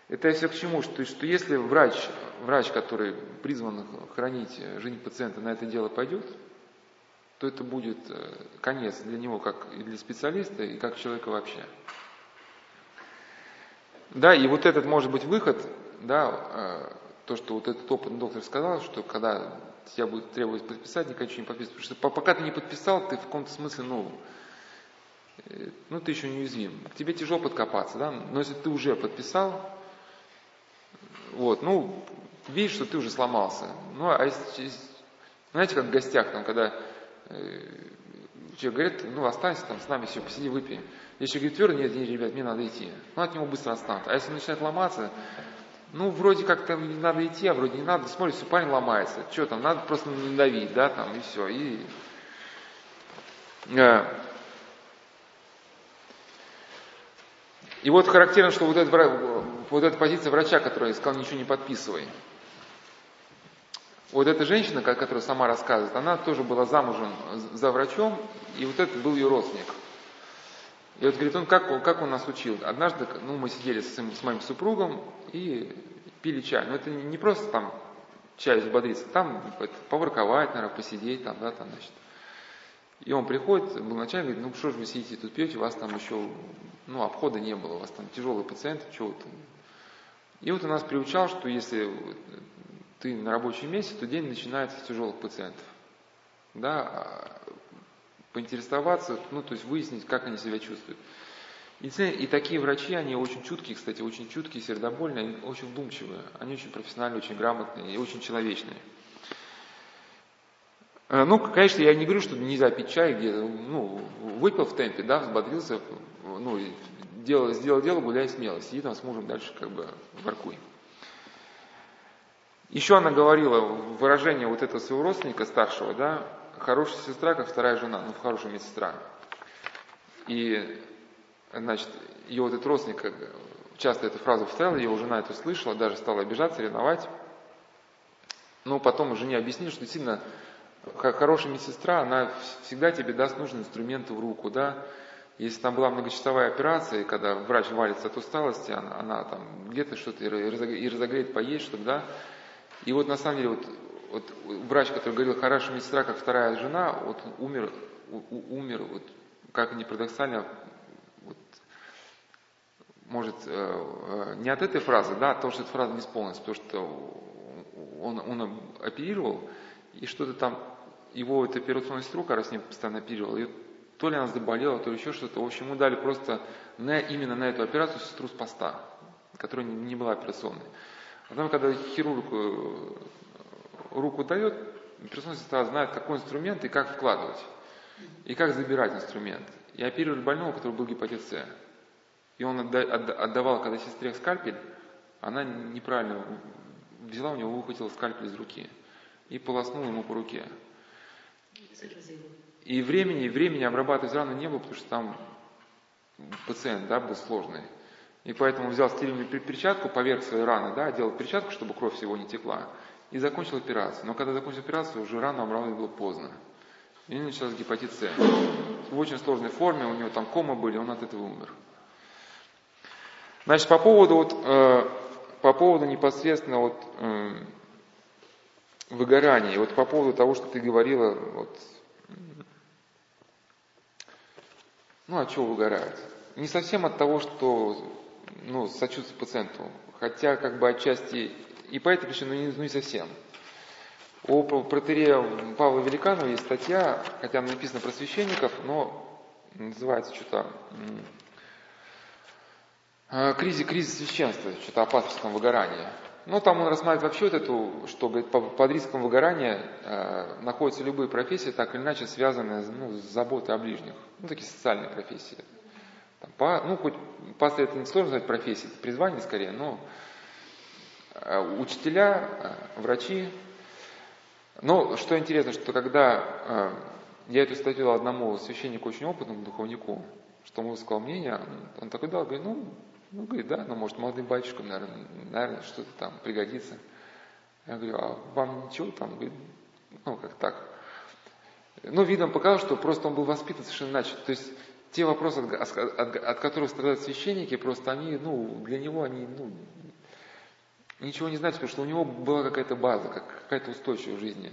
Это все к чему? Что, что если врач, врач, который призван хранить жизнь пациента, на это дело пойдет, то это будет э, конец для него, как и для специалиста, и как человека вообще. Да, и вот этот может быть выход, да, э, то, что вот этот опытный доктор сказал, что когда тебя будет требовать подписать, никогда ничего не подписывать. Потому что пока ты не подписал, ты в каком-то смысле, ну, ну, ты еще неуязвим. К тебе тяжело подкопаться, да, но если ты уже подписал, вот, ну, видишь, что ты уже сломался. Ну, а если, знаете, как в гостях, там, когда э, человек говорит, ну, останься там с нами, все, посиди, выпей. Если говорит твердо, нет, нет, ребят, мне надо идти. Ну, от него быстро останут. А если начинает ломаться, ну, вроде как-то надо идти, а вроде не надо. Смотришь, все, парень ломается. Что там, надо просто надавить, да, там, и все. И, э, и вот характерно, что вот эта, вот эта позиция врача, который сказал, ничего не подписывай. Вот эта женщина, которая сама рассказывает, она тоже была замужем за врачом, и вот это был ее родственник. И вот говорит, он как, как он нас учил? Однажды, ну, мы сидели с, с моим супругом и пили чай. Но это не просто там чай взбодриться, там это, поворковать, наверное, посидеть там, да, там, значит. И он приходит, был начальник, говорит, ну что же вы сидите тут пьете, у вас там еще, ну, обхода не было, у вас там тяжелый пациент, что вы там. И вот у нас приучал, что если ты на рабочем месте, то день начинается с тяжелых пациентов. Да, а поинтересоваться, ну, то есть выяснить, как они себя чувствуют. И, и такие врачи, они очень чуткие, кстати, очень чуткие, сердобольные, они очень вдумчивые, они очень профессиональные, очень грамотные и очень человечные. Э, ну, конечно, я не говорю, что нельзя пить чай, где, ну, выпил в темпе, да, взбодрился, ну, делал, сделал дело, гуляй смело, сиди там с мужем дальше как бы воркуй. Еще она говорила выражение вот этого своего родственника старшего, да, хорошая сестра, как вторая жена, ну, хорошая медсестра. И, значит, ее вот этот родственник часто эту фразу повторял, ее жена это слышала, даже стала обижаться, ревновать. Но потом жене объяснил, что действительно хорошая медсестра, она всегда тебе даст нужные инструменты в руку, да. Если там была многочасовая операция, и когда врач валится от усталости, она, она там где-то что-то и разогреет поесть, чтобы, да, И вот на самом деле вот, вот врач, который говорил, хорошая медсестра, как вторая жена, вот умер, у, умер, вот, как ни парадоксально, вот, может, э, э, не от этой фразы, да, то, что эта фраза не исполнилась, потому что он, он оперировал, и что-то там, его эта операционная сестра, которая с ним постоянно оперировала, и то ли она заболела, то ли еще что-то. В общем, ему дали просто на, именно на эту операцию сестру с поста, которая не была операционной. А потом, когда хирург э, руку дает, операционная сестра знает, какой инструмент и как вкладывать, и как забирать инструмент. И оперировали больного, который был гепатит С. И он отдавал, когда сестре скальпель, она неправильно взяла у него, выхватила скальпель из руки и полоснула ему по руке. И времени, времени обрабатывать рану не было, потому что там пациент да, был сложный. И поэтому взял стерильную перчатку поверх своей раны, да, делал перчатку, чтобы кровь всего не текла, и закончил операцию. Но когда закончил операцию, уже рану обрабатывать было поздно. И начался гепатит С. В очень сложной форме, у него там кома были, он от этого умер. Значит, по поводу, вот, э, по поводу непосредственно вот, э, выгорания, вот по поводу того, что ты говорила, вот, ну, от чего выгорают? Не совсем от того, что ну, сочувствие пациенту, хотя как бы отчасти и по этой причине, но не, ну, не совсем. У протерея Павла Великанова есть статья, хотя она написана про священников, но называется что-то а, кризис, кризис священства, что-то опасностном выгорании. Ну, там он рассматривает вообще вот эту, что говорит, под риском выгорания э, находятся любые профессии, так или иначе связанные ну, с заботой о ближних. Ну, такие социальные профессии. Там, по, ну, хоть пастор это не сложно назвать профессией, это призвание скорее, но э, учителя, э, врачи. Но что интересно, что когда э, я эту статью одному священнику, очень опытному духовнику, что он высказал мнение, он такой дал, говорит, ну, ну, говорит, да, ну, может, молодым батюшкам, наверное, наверное что-то там пригодится. Я говорю, а вам ничего там? Говорит, ну, как так. Ну, видом показал, что просто он был воспитан совершенно иначе. То есть те вопросы, от, от, от которых страдают священники, просто они, ну, для него они, ну, ничего не значат, потому что у него была какая-то база, какая-то устойчивость в жизни.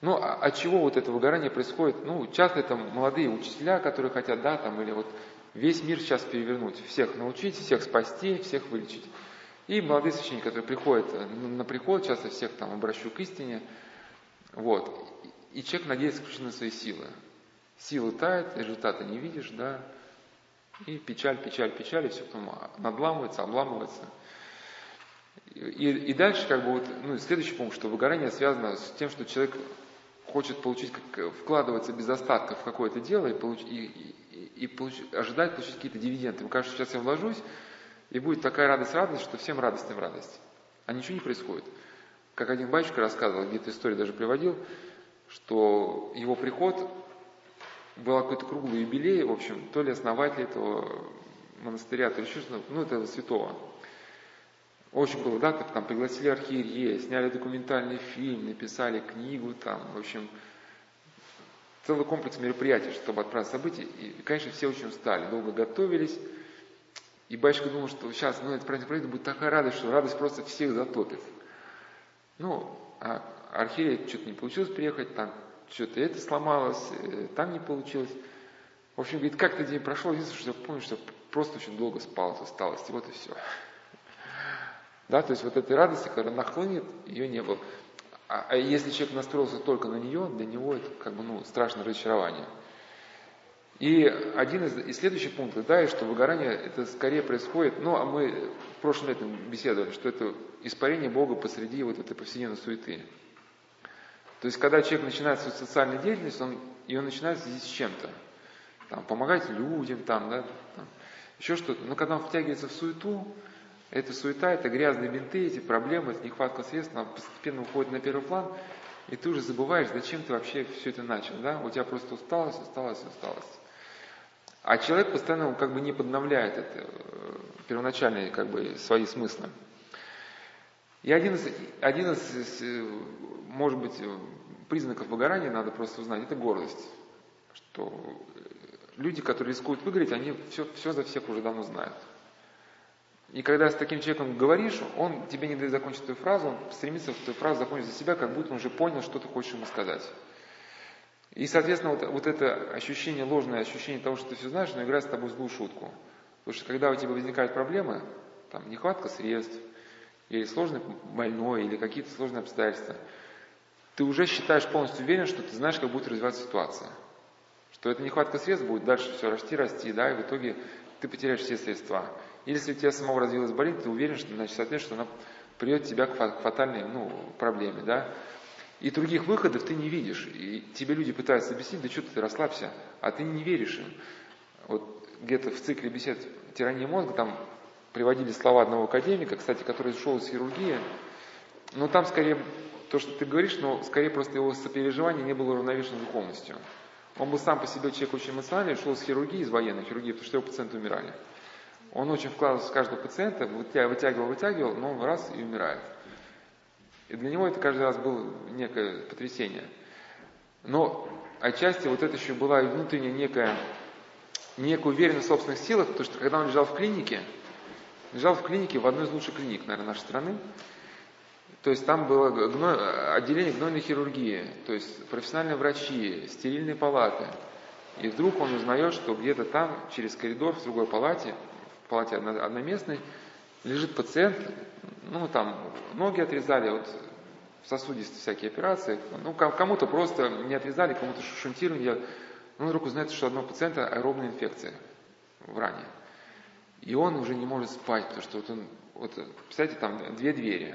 Ну, а от чего вот это выгорание происходит? Ну, часто это молодые учителя, которые хотят, да, там, или вот весь мир сейчас перевернуть, всех научить, всех спасти, всех вылечить. И молодые священники, которые приходят э, на приход, часто всех там обращу к истине, вот. И человек надеется исключительно на свои силы. Силы тают, результата не видишь, да, и печаль, печаль, печаль, и все потом надламывается, обламывается. И, и дальше, как бы, вот, ну, следующий пункт, что выгорание связано с тем, что человек хочет получить, как, вкладываться без остатка в какое-то дело и, получ, и, и получ, ожидать получить какие-то дивиденды. Ему кажется, сейчас я вложусь, и будет такая радость, радость, что всем радостям радость. А ничего не происходит. Как один батюшка рассказывал, где-то историю даже приводил, что его приход был какой-то круглый юбилей, в общем, то ли основатель этого монастыря, то ли еще что-то, ну, этого святого. Очень было, да, там пригласили архиерея, сняли документальный фильм, написали книгу там, в общем, целый комплекс мероприятий, чтобы отправить события. И, конечно, все очень устали, долго готовились. И батюшка думал, что сейчас, ну, это праздник Победы будет такая радость, что радость просто всех затопит. Ну, а архиерей что-то не получилось приехать, там что-то это сломалось, э, там не получилось. В общем, говорит, как-то день прошел, единственное, что я помню, что просто очень долго спал от усталости, вот и все. Да, то есть вот этой радости, которая нахлынет, ее не было. А, а если человек настроился только на нее, для него это как бы ну, страшное разочарование. И один из и следующий пункт, да, и что выгорание это скорее происходит, ну а мы в прошлом летом беседовали, что это испарение Бога посреди вот этой повседневной суеты. То есть, когда человек начинает свою социальную деятельность, он ее начинает здесь с чем-то. Там, помогать людям, там, да, там, еще что-то. Но когда он втягивается в суету, эта суета, это грязные бинты, эти проблемы, это нехватка средств, она постепенно уходит на первый план, и ты уже забываешь, зачем ты вообще все это начал. Да? У тебя просто усталость, усталость, усталость. А человек постоянно как бы не подновляет это, э, первоначальные как бы свои смыслы. И один из, один из, э, может быть, признаков выгорания надо просто узнать, это гордость. Что люди, которые рискуют выгореть, они все, все за всех уже давно знают. И когда с таким человеком говоришь, он тебе не дает закончить твою фразу, он стремится твою фразу закончить за себя, как будто он уже понял, что ты хочешь ему сказать. И, соответственно, вот, вот это ощущение, ложное ощущение того, что ты все знаешь, оно играет с тобой злую шутку. Потому что когда у тебя возникают проблемы, там, нехватка средств, или сложный больной, или какие-то сложные обстоятельства, ты уже считаешь полностью уверен, что ты знаешь, как будет развиваться ситуация. Что эта нехватка средств будет дальше все расти, расти, да, и в итоге ты потеряешь все средства. Если у тебя самого развилась болезнь, ты уверен, что, значит, соответственно, она приведет тебя к фатальной ну, проблеме, да. И других выходов ты не видишь. И тебе люди пытаются объяснить, да что ты расслабься, а ты не веришь им. Вот где-то в цикле бесед «Тирания мозга» там приводили слова одного академика, кстати, который шел из хирургии, но там скорее то, что ты говоришь, но скорее просто его сопереживание не было уравновешено духовностью. Он был сам по себе человек очень эмоциональный, шел из хирургии, из военной хирургии, потому что его пациенты умирали. Он очень вкладывался в каждого пациента, вытягивал, вытягивал, но он раз и умирает. И для него это каждый раз было некое потрясение. Но отчасти вот это еще была внутренняя некая, некая уверенность в собственных силах, потому что когда он лежал в клинике, лежал в клинике, в одной из лучших клиник, наверное, нашей страны, то есть там было гной, отделение гнойной хирургии, то есть профессиональные врачи, стерильные палаты. И вдруг он узнает, что где-то там, через коридор, в другой палате, палате одноместной, лежит пациент, ну там ноги отрезали, вот сосудистые всякие операции, ну кому-то просто не отрезали, кому-то шунтирование, ну вдруг узнает, что у одного пациента аэробная инфекция в ране. И он уже не может спать, потому что вот он, вот, представляете, там две двери,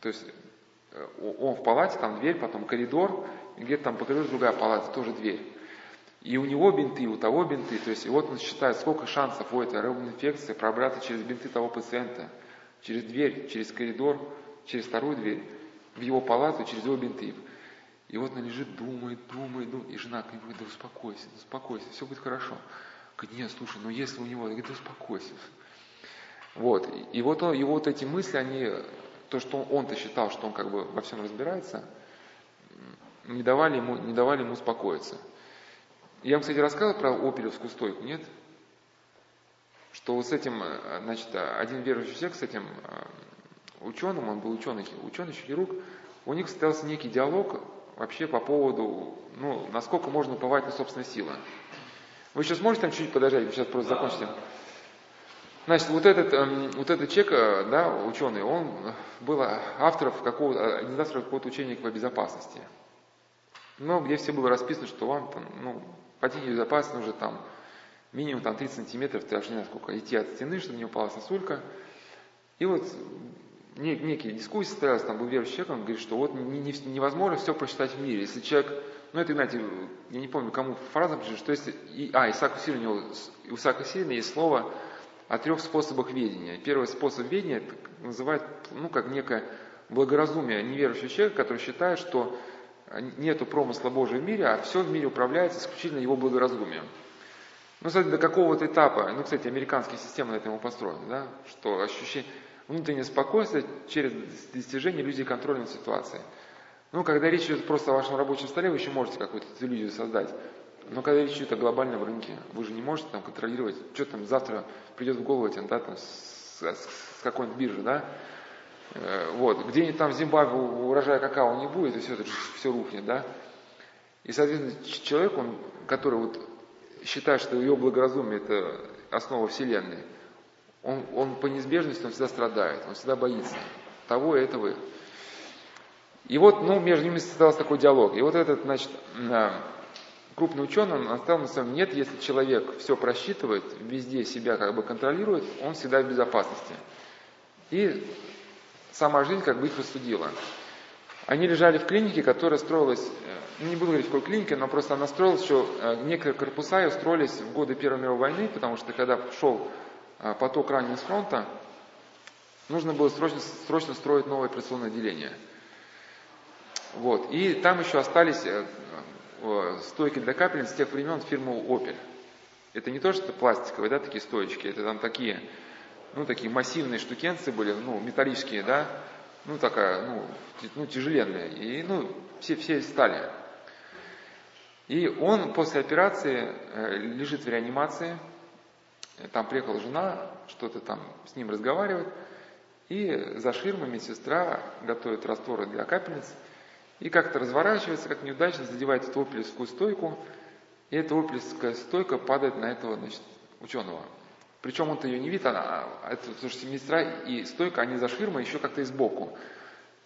то есть э, он в палате, там дверь, потом коридор, где-то там по коридору другая палата, тоже дверь. И у него бинты, у того бинты. То есть и вот он считает, сколько шансов у этой инфекции пробраться через бинты того пациента, через дверь, через коридор, через вторую дверь, в его палату, через его бинты. И вот он лежит, думает, думает, думает. И жена говорит, да успокойся, да успокойся, все будет хорошо. Говорит, нет, слушай, ну если у него, говорит, да успокойся. Вот. И вот он, его вот эти мысли, они то, что он-то считал, что он как бы во всем разбирается, не давали ему, не давали ему успокоиться. Я вам, кстати, рассказывал про опелевскую стойку, нет? Что вот с этим, значит, один верующий человек с этим э, ученым, он был ученый, ученый хирург, у них состоялся некий диалог вообще по поводу, ну, насколько можно уповать на собственные силы. Вы сейчас можете там чуть-чуть подождать, вы сейчас просто закончите. Значит, вот этот, эм, вот этот человек, э, да, ученый, он был автором какого-то, один из авторов какого-то учения по безопасности. Но где все было расписано, что вам там, ну, хотите безопасность, нужно там минимум там 30 сантиметров, ты не знаю сколько, идти от стены, чтобы не упала сосулька. И вот не, некие дискуссии состоялись, там был верующий человек, он говорит, что вот не, не, невозможно все прочитать в мире. Если человек, ну это, знаете, я не помню, кому фраза пишет, что если, и, а, Исаак Сирин, у него, у Исаака Сирина есть слово о трех способах ведения. Первый способ ведения называют, ну, как некое благоразумие неверующего человека, который считает, что нету промысла Божьего в мире, а все в мире управляется исключительно его благоразумием. Ну, кстати, до какого-то этапа, ну, кстати, американские системы на этом построены, да, что ощущение внутреннее спокойствие через достижение иллюзии контроля над ситуацией. Ну, когда речь идет просто о вашем рабочем столе, вы еще можете какую-то иллюзию создать. Но когда речь идет о глобальном рынке, вы же не можете там контролировать, что там завтра придет в голову этим, да, там, с, с какой-нибудь биржи, да, вот, где-нибудь там в Зимбабве урожая какао не будет, и все это все рухнет, да. И, соответственно, человек, он, который вот считает, что его благоразумие это основа Вселенной, он, он по неизбежности, он всегда страдает, он всегда боится того и этого. И вот, ну, между ними создался такой диалог. И вот этот, значит, крупный ученый, он оставил на своем нет, если человек все просчитывает, везде себя как бы контролирует, он всегда в безопасности. И сама жизнь как бы их рассудила. Они лежали в клинике, которая строилась, э, не буду говорить в какой клинике, но просто она строилась еще, э, некоторые корпуса ее строились в годы Первой мировой войны, потому что когда шел э, поток раненых с фронта, нужно было срочно, срочно строить новое операционное отделение. Вот. И там еще остались стойки для капельниц с тех времен фирмы Opel. Это не то, что пластиковые, да, такие стоечки, это там такие, ну, такие массивные штукенцы были, ну, металлические, да, ну, такая, ну, ну тяжеленная, и, ну, все, все стали. И он после операции э, лежит в реанимации, Там приехала жена, что-то там с ним разговаривает, и за ширмой медсестра готовит растворы для капельниц, и как-то разворачивается, как неудачно, задевает эту опелевскую стойку, и эта опелевская стойка падает на этого значит, ученого. Причем он-то ее не видит, она, а это, потому что медсестра и стойка, они за ширмой еще как-то и сбоку.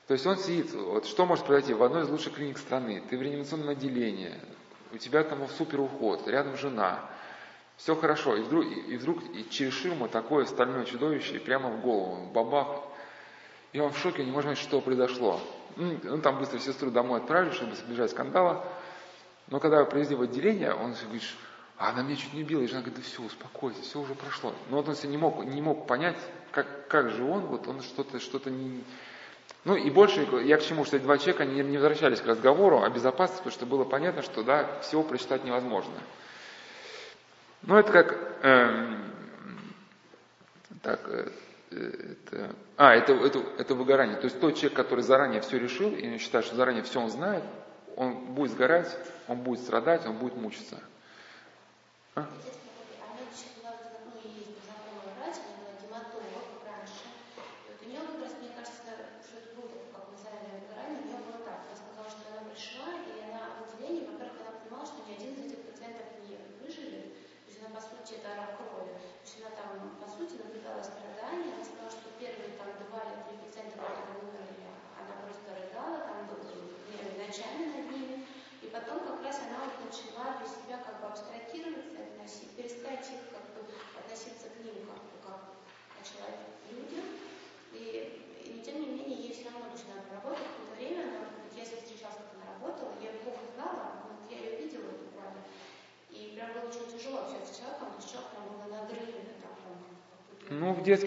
То есть он сидит, вот что может произойти в одной из лучших клиник страны, ты в реанимационном отделении, у тебя там супер уход, рядом жена, все хорошо, и вдруг, и вдруг и через ширму такое стальное чудовище, и прямо в голову, бабах, и он в шоке, не может понять, что произошло. Ну, там быстро сестру домой отправили, чтобы избежать скандала. Но когда его привезли в отделение, он говорит, а она меня чуть не убила, и жена говорит, да все, успокойся, все уже прошло. Но вот он себе не мог, не мог понять, как, как же он, вот он что-то, что-то не... Ну и больше, я к чему, что эти два человека не, не возвращались к разговору о безопасности, потому что было понятно, что да, всего прочитать невозможно. Ну это как, э, так, э, это, а, это, это, это выгорание. То есть тот человек, который заранее все решил и считает, что заранее все он знает, он будет сгорать, он будет страдать, он будет мучиться. А?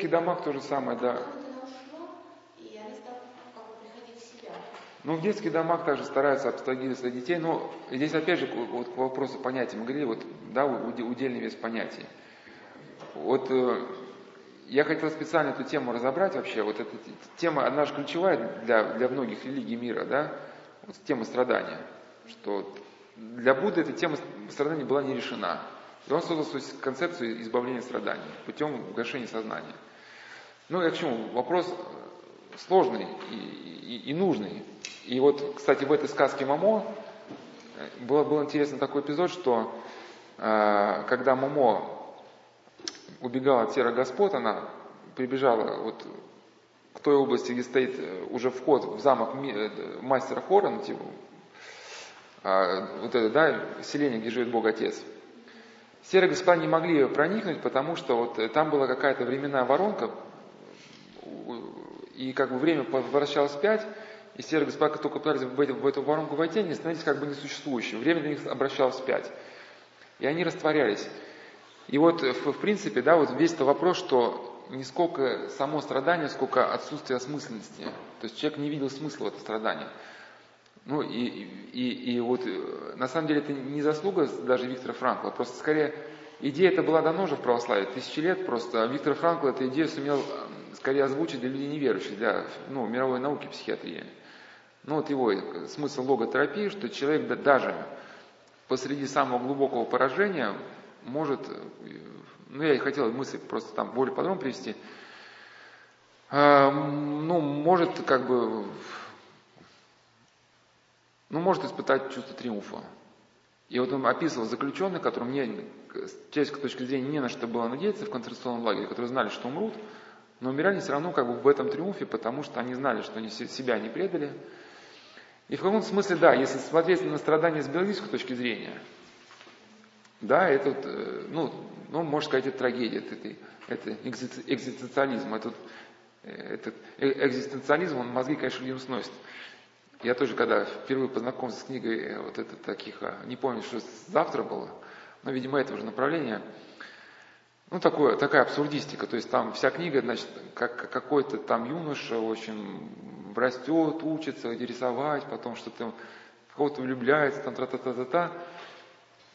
Детских домах то же самое, да. Ну, в детских домах также стараются абстрагироваться детей, но здесь опять же вот к вопросу понятия. Мы говорили, вот, да, удельный вес понятий. Вот э, я хотел специально эту тему разобрать вообще. Вот эта тема, она же ключевая для, для многих религий мира, да, вот тема страдания. Что для Будды эта тема страдания была не решена. И он создал свою концепцию избавления страданий путем гашения сознания. Ну, я к чему? Вопрос сложный и, и, и нужный. И вот, кстати, в этой сказке Мамо э, был, был интересный такой эпизод, что э, когда Мамо убегала от серых господ, она прибежала вот к той области, где стоит э, уже вход в замок э, мастера Хорона, типа, э, вот это, да, селение, где живет Бог Отец – Серые господа не могли проникнуть, потому что вот э, там была какая-то временная воронка, и как бы время возвращалось вспять, и серые господа, только пытались в эту, в эту воронку войти, они становились как бы несуществующими. Время для них обращалось вспять. И они растворялись. И вот, э, в, в принципе, да, вот весь этот вопрос, что не сколько само страдание, сколько отсутствие осмысленности. То есть человек не видел смысла в этом страдании. Ну и, и, и вот э, на самом деле это не заслуга даже Виктора Франкла, просто скорее идея это была давно уже в православии, тысячи лет просто, а Виктор Франкл эту идею сумел скорее озвучить для людей неверующих, для ну, мировой науки психиатрии. Ну вот его э, смысл логотерапии, что человек даже посреди самого глубокого поражения может, э, ну я и хотел мысль просто там более подробно привести, ну может как бы ну, может испытать чувство триумфа. И вот он описывал заключенных, которым не, с человеческой точки зрения не на что было надеяться в концентрационном лагере, которые знали, что умрут, но умирали все равно как бы в этом триумфе, потому что они знали, что они себя не предали. И в каком-то смысле, да, если смотреть на страдания с биологической точки зрения, да, это, э, ну, ну, можно сказать, это трагедия, это, это экзистенциализм, этот, этот экзистенциализм, он мозги, конечно, не сносит. Я тоже, когда впервые познакомился с книгой, э, вот это таких, а, не помню, что завтра было, но, видимо, это уже направление, ну, такое, такая абсурдистика, то есть там вся книга, значит, как какой-то там юноша, общем, растет, учится рисовать, потом что-то кого-то влюбляется, там, та-та-та-та-та.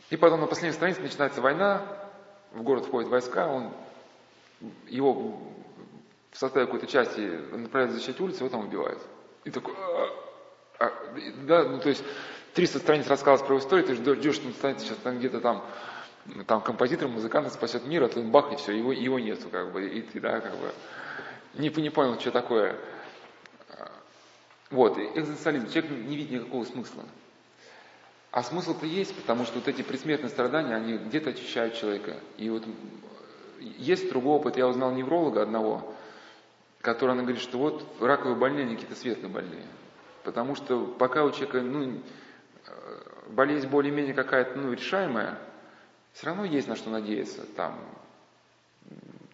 И потом на последней странице начинается война, в город входят войска, он, его в составе какой-то части направляют защищать улицу, его там убивают. И такой, «А, а, да, ну то есть 300 страниц рассказывать про историю, ты ждешь, что он станет сейчас там где-то там там композитор, музыкант спасет мир, а тут бах, и все, его, его нету, как бы, и ты, да, как бы, не, не понял, что такое. Вот, экзистенциализм, человек не видит никакого смысла. А смысл-то есть, потому что вот эти предсмертные страдания, они где-то очищают человека. И вот есть другой опыт, я узнал невролога одного, который она говорит, что вот раковые больные, они какие-то светлые больные. Потому что пока у человека, ну, болезнь более-менее какая-то, ну, решаемая, все равно есть на что надеяться. Там,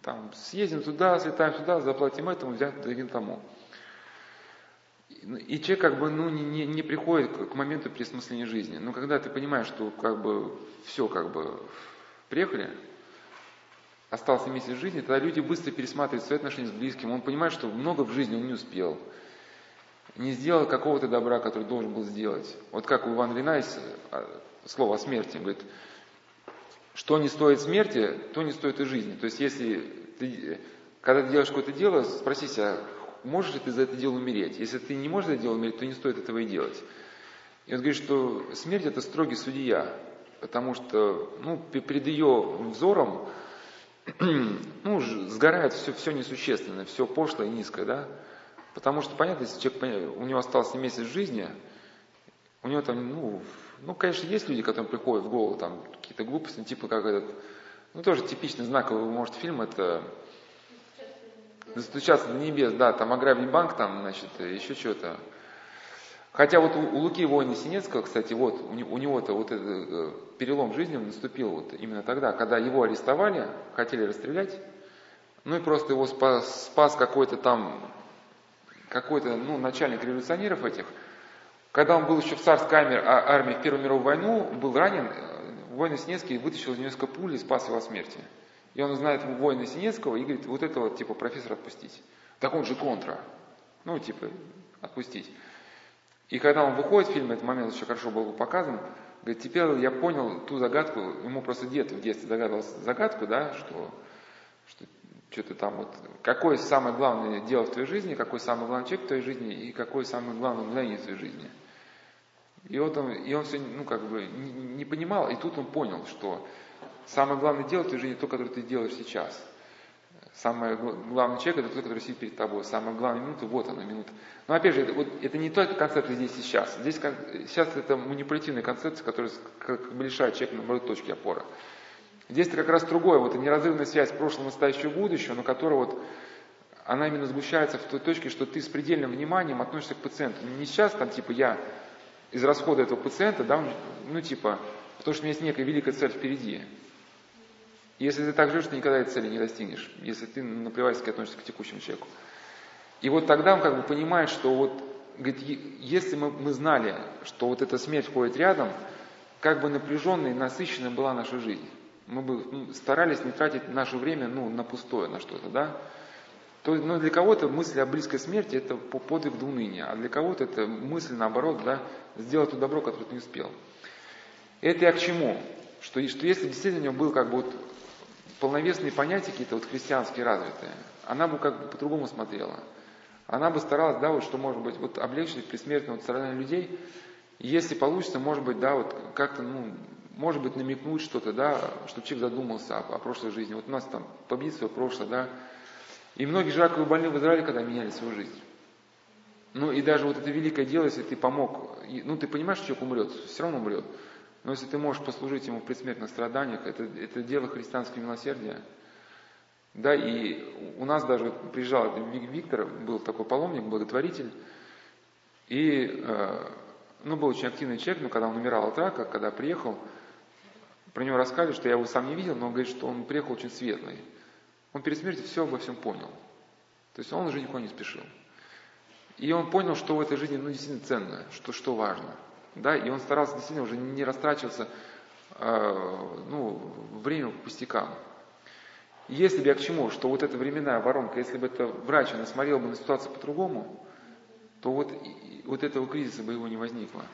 там съездим туда, слетаем сюда, заплатим этому, взять тому. И человек как бы ну, не, не приходит к моменту пересмысления жизни. Но когда ты понимаешь, что как бы все как бы приехали, остался месяц жизни, тогда люди быстро пересматривают свои отношения с близким. Он понимает, что много в жизни он не успел. Не сделал какого-то добра, который должен был сделать. Вот как у Ивана Лина есть а, слово о смерти. Он говорит, что не стоит смерти, то не стоит и жизни. То есть если ты, когда ты делаешь какое-то дело, спроси себя, можешь ли ты за это дело умереть. Если ты не можешь за это дело умереть, то не стоит этого и делать. И он говорит, что смерть это строгий судья, потому что ну, перед ее взором ну, сгорает все, все несущественное, все пошлое и низкое, да? Потому что, понятно, если человек, у него остался месяц жизни, у него там, ну, ну, конечно, есть люди, которым приходят в голову там какие-то глупости, типа как этот, ну, тоже типичный знаковый, может, фильм, это Достучаться до небес, да, там ограбить банк, там, значит, еще что-то. Хотя вот у, у Луки Воина Синецкого, кстати, вот у, у него-то вот этот э, перелом жизни наступил вот именно тогда, когда его арестовали, хотели расстрелять, ну и просто его спас, спас какой-то там, какой-то, ну, начальник революционеров этих. Когда он был еще в царской армии, а, армии в Первую мировую войну, был ранен, э, воин Синецкий вытащил из него пуль и спас его от смерти. И он знает воина Синецкого и говорит, вот этого типа профессора отпустить. Так он же контра. Ну, типа, отпустить. И когда он выходит в фильм, этот момент еще хорошо был показан, говорит, теперь я понял ту загадку, ему просто дед в детстве догадывался загадку, да, что, что что-то там вот, какое самое главное дело в твоей жизни, какой самый главный человек в твоей жизни и какое самое главное мгновение в твоей жизни. И вот он, и он все, ну, как бы не, не понимал, и тут он понял, что Самое главное дело в твоей жизни то, которое ты делаешь сейчас. Самый главный человек это тот, который сидит перед тобой. Самая главная минута, вот она минута. Но опять же, это, вот, это не только концепция здесь сейчас. Здесь сейчас это манипулятивная концепция, которая как бы лишает человека, наоборот, точки опоры. Здесь как раз другое, вот неразрывная связь прошлого, настоящего, будущего, но которая вот, она именно сгущается в той точке, что ты с предельным вниманием относишься к пациенту. Не сейчас там типа я из расхода этого пациента, да, ну типа, потому что у меня есть некая великая цель впереди. Если ты так живешь, ты никогда этой цели не достигнешь, если ты наплевательски относишься к текущему человеку. И вот тогда он как бы понимает, что вот, говорит, если мы, мы знали, что вот эта смерть входит рядом, как бы напряженной и насыщенной была наша жизнь. Мы бы ну, старались не тратить наше время ну, на пустое, на что-то, да. То, ну, для кого-то мысль о близкой смерти это подвиг до уныния, а для кого-то это мысль наоборот, да, сделать то добро, которое ты не успел. Это я к чему? Что, что если действительно у него был как бы вот полновесные понятия какие-то вот христианские развитые, она бы как бы по-другому смотрела. Она бы старалась, да, вот что может быть, вот облегчить предсмертное вот страдание людей. Если получится, может быть, да, вот как-то, ну, может быть, намекнуть что-то, да, чтобы человек задумался о, о прошлой жизни. Вот у нас там победить свое прошлое, да. И многие же раковые больные в Израиле, когда меняли свою жизнь. Ну и даже вот это великое дело, если ты помог, ну ты понимаешь, что человек умрет, все равно умрет. Но если ты можешь послужить ему в предсмертных страданиях, это, это дело христианского милосердия. Да, и у нас даже приезжал Виктор, был такой паломник, благотворитель, и, э, ну, был очень активный человек, но когда он умирал от рака, когда приехал, про него рассказывали, что я его сам не видел, но он говорит, что он приехал очень светлый. Он перед смертью все обо всем понял. То есть он уже никуда не спешил. И он понял, что в этой жизни ну, действительно ценно, что, что важно – да, и он старался действительно уже не растрачиваться э, ну, время по пустякам. Если бы я к чему, что вот эта временная воронка, если бы это врач он смотрел бы на ситуацию по-другому, то вот, вот этого кризиса бы его не возникло.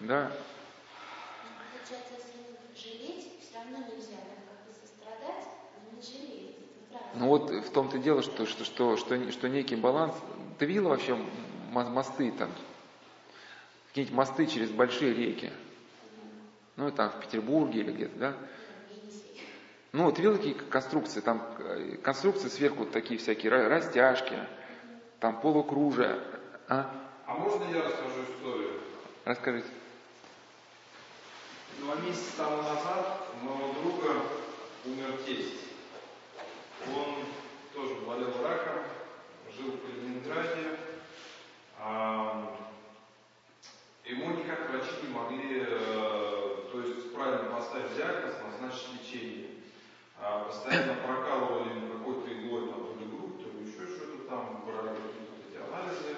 Да? Ну вот в том-то дело, что, что, что, что, что некий баланс. Ты видел вообще мосты там, какие-нибудь мосты через большие реки. Ну, там в Петербурге или где-то, да? Ну, вот видел такие конструкции, там э, конструкции сверху такие всякие, растяжки, там полукружия. А? а можно я расскажу историю? Расскажите. Два месяца тому назад у моего друга умер тесть. Он тоже болел раком, жил в Калининграде. А, ему никак врачи не могли, э, то есть правильно поставить диагноз, назначить лечение. А, постоянно прокалывали ему какой-то иглой там, то ли грудь, то ли еще что-то там, брали какие-то эти анализы.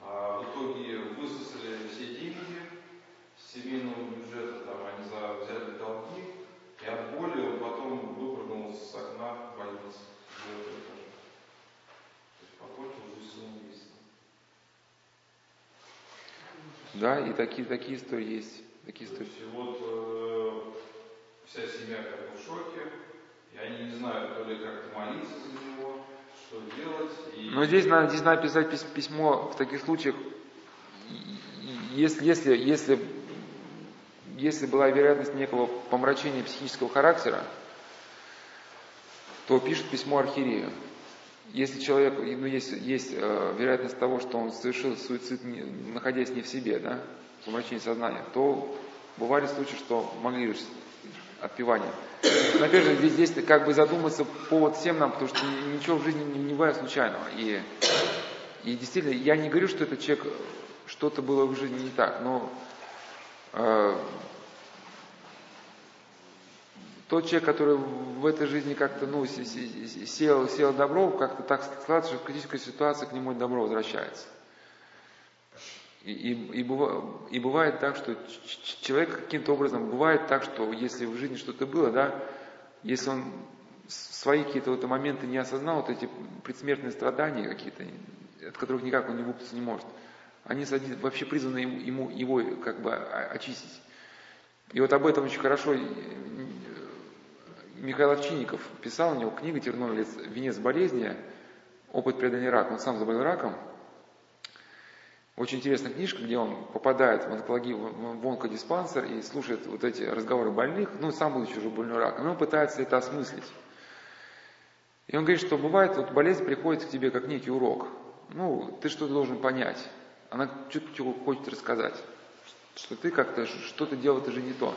А, в итоге высосали все деньги с семейного бюджета, там они за, взяли долги, и от боли он потом выпрыгнул с окна больницы. Да, и такие, такие истории есть. Такие истории. есть, вот э, вся семья как бы в шоке, и они не знают, то ли как-то молиться за него, что делать. И... Но здесь надо, здесь надо писать письмо в таких случаях, если, если, если, если была вероятность некого помрачения психического характера, то пишет письмо архиерею. Если человек, ну, есть, есть э, вероятность того, что он совершил суицид, не, находясь не в себе, да, помрачение сознания, то бывали случаи, что могли отпевание. Но опять же, здесь, здесь как бы задуматься повод всем нам, потому что ничего в жизни не, не бывает случайного. И, и действительно, я не говорю, что этот человек что-то было в жизни не так, но э, тот человек, который в этой жизни как-то, ну, сел, сел добро, как-то так складывается, что в критической ситуации к нему добро возвращается. И, и, и, бывает, так, что человек каким-то образом, бывает так, что если в жизни что-то было, да, если он свои какие-то вот моменты не осознал, вот эти предсмертные страдания какие-то, от которых никак он не выпутаться не может, они вообще призваны ему, ему его как бы очистить. И вот об этом очень хорошо Михаил Овчинников писал, у него книга «Терновый венец болезни», опыт преодоления рака. Он сам заболел раком. Очень интересная книжка, где он попадает в онкологию, в онкодиспансер и слушает вот эти разговоры больных, ну, сам будучи уже больной раком, и он пытается это осмыслить. И он говорит, что бывает, вот болезнь приходит к тебе как некий урок. Ну, ты что-то должен понять. Она что-то хочет рассказать. Что ты как-то что-то делал, это же не то.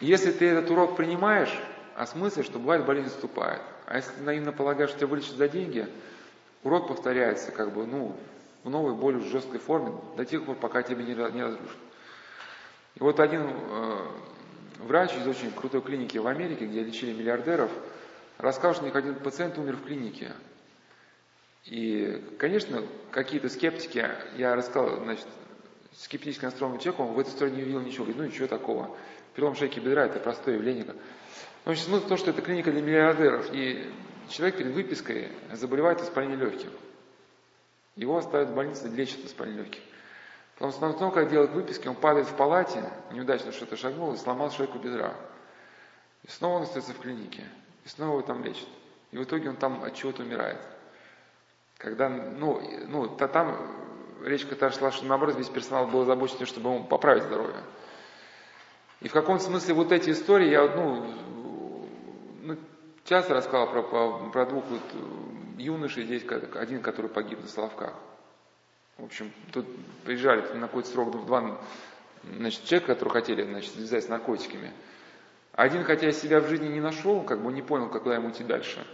Если ты этот урок принимаешь, а смысл, что бывает болезнь наступает. А если наивно полагаешь, что тебя вылечат за деньги, урок повторяется как бы, ну, в новой, более жесткой форме, до тех пор, пока тебя не, не разрушат. И вот один э, врач из очень крутой клиники в Америке, где лечили миллиардеров, рассказал, что у них один пациент умер в клинике. И, конечно, какие-то скептики, я рассказал, значит, скептически настроенному человеку, он в этой истории не увидел ничего, говорит, ну ничего такого. Перелом шейки бедра – это простое явление. В общем, смысл в том, что это клиника для миллиардеров, и человек перед выпиской заболевает воспалением легких. Его оставят в больнице, лечат воспаление легких. Потому что на том, как делать выписки, он падает в палате, неудачно что-то шагнул и сломал шейку бедра. И снова он остается в клинике. И снова его там лечат. И в итоге он там от чего-то умирает. Когда, ну, ну то там когда шла, что наоборот весь персонал был озабочен, чтобы ему поправить здоровье. И в каком смысле вот эти истории, я ну, ну, часто рассказал про, про, про двух вот э, юношей, здесь один, который погиб на Соловках. В общем, тут приезжали на какой-то срок два значит, человека, которые хотели значит, связать с наркотиками. Один, хотя себя в жизни не нашел, как бы не понял, куда ему идти дальше.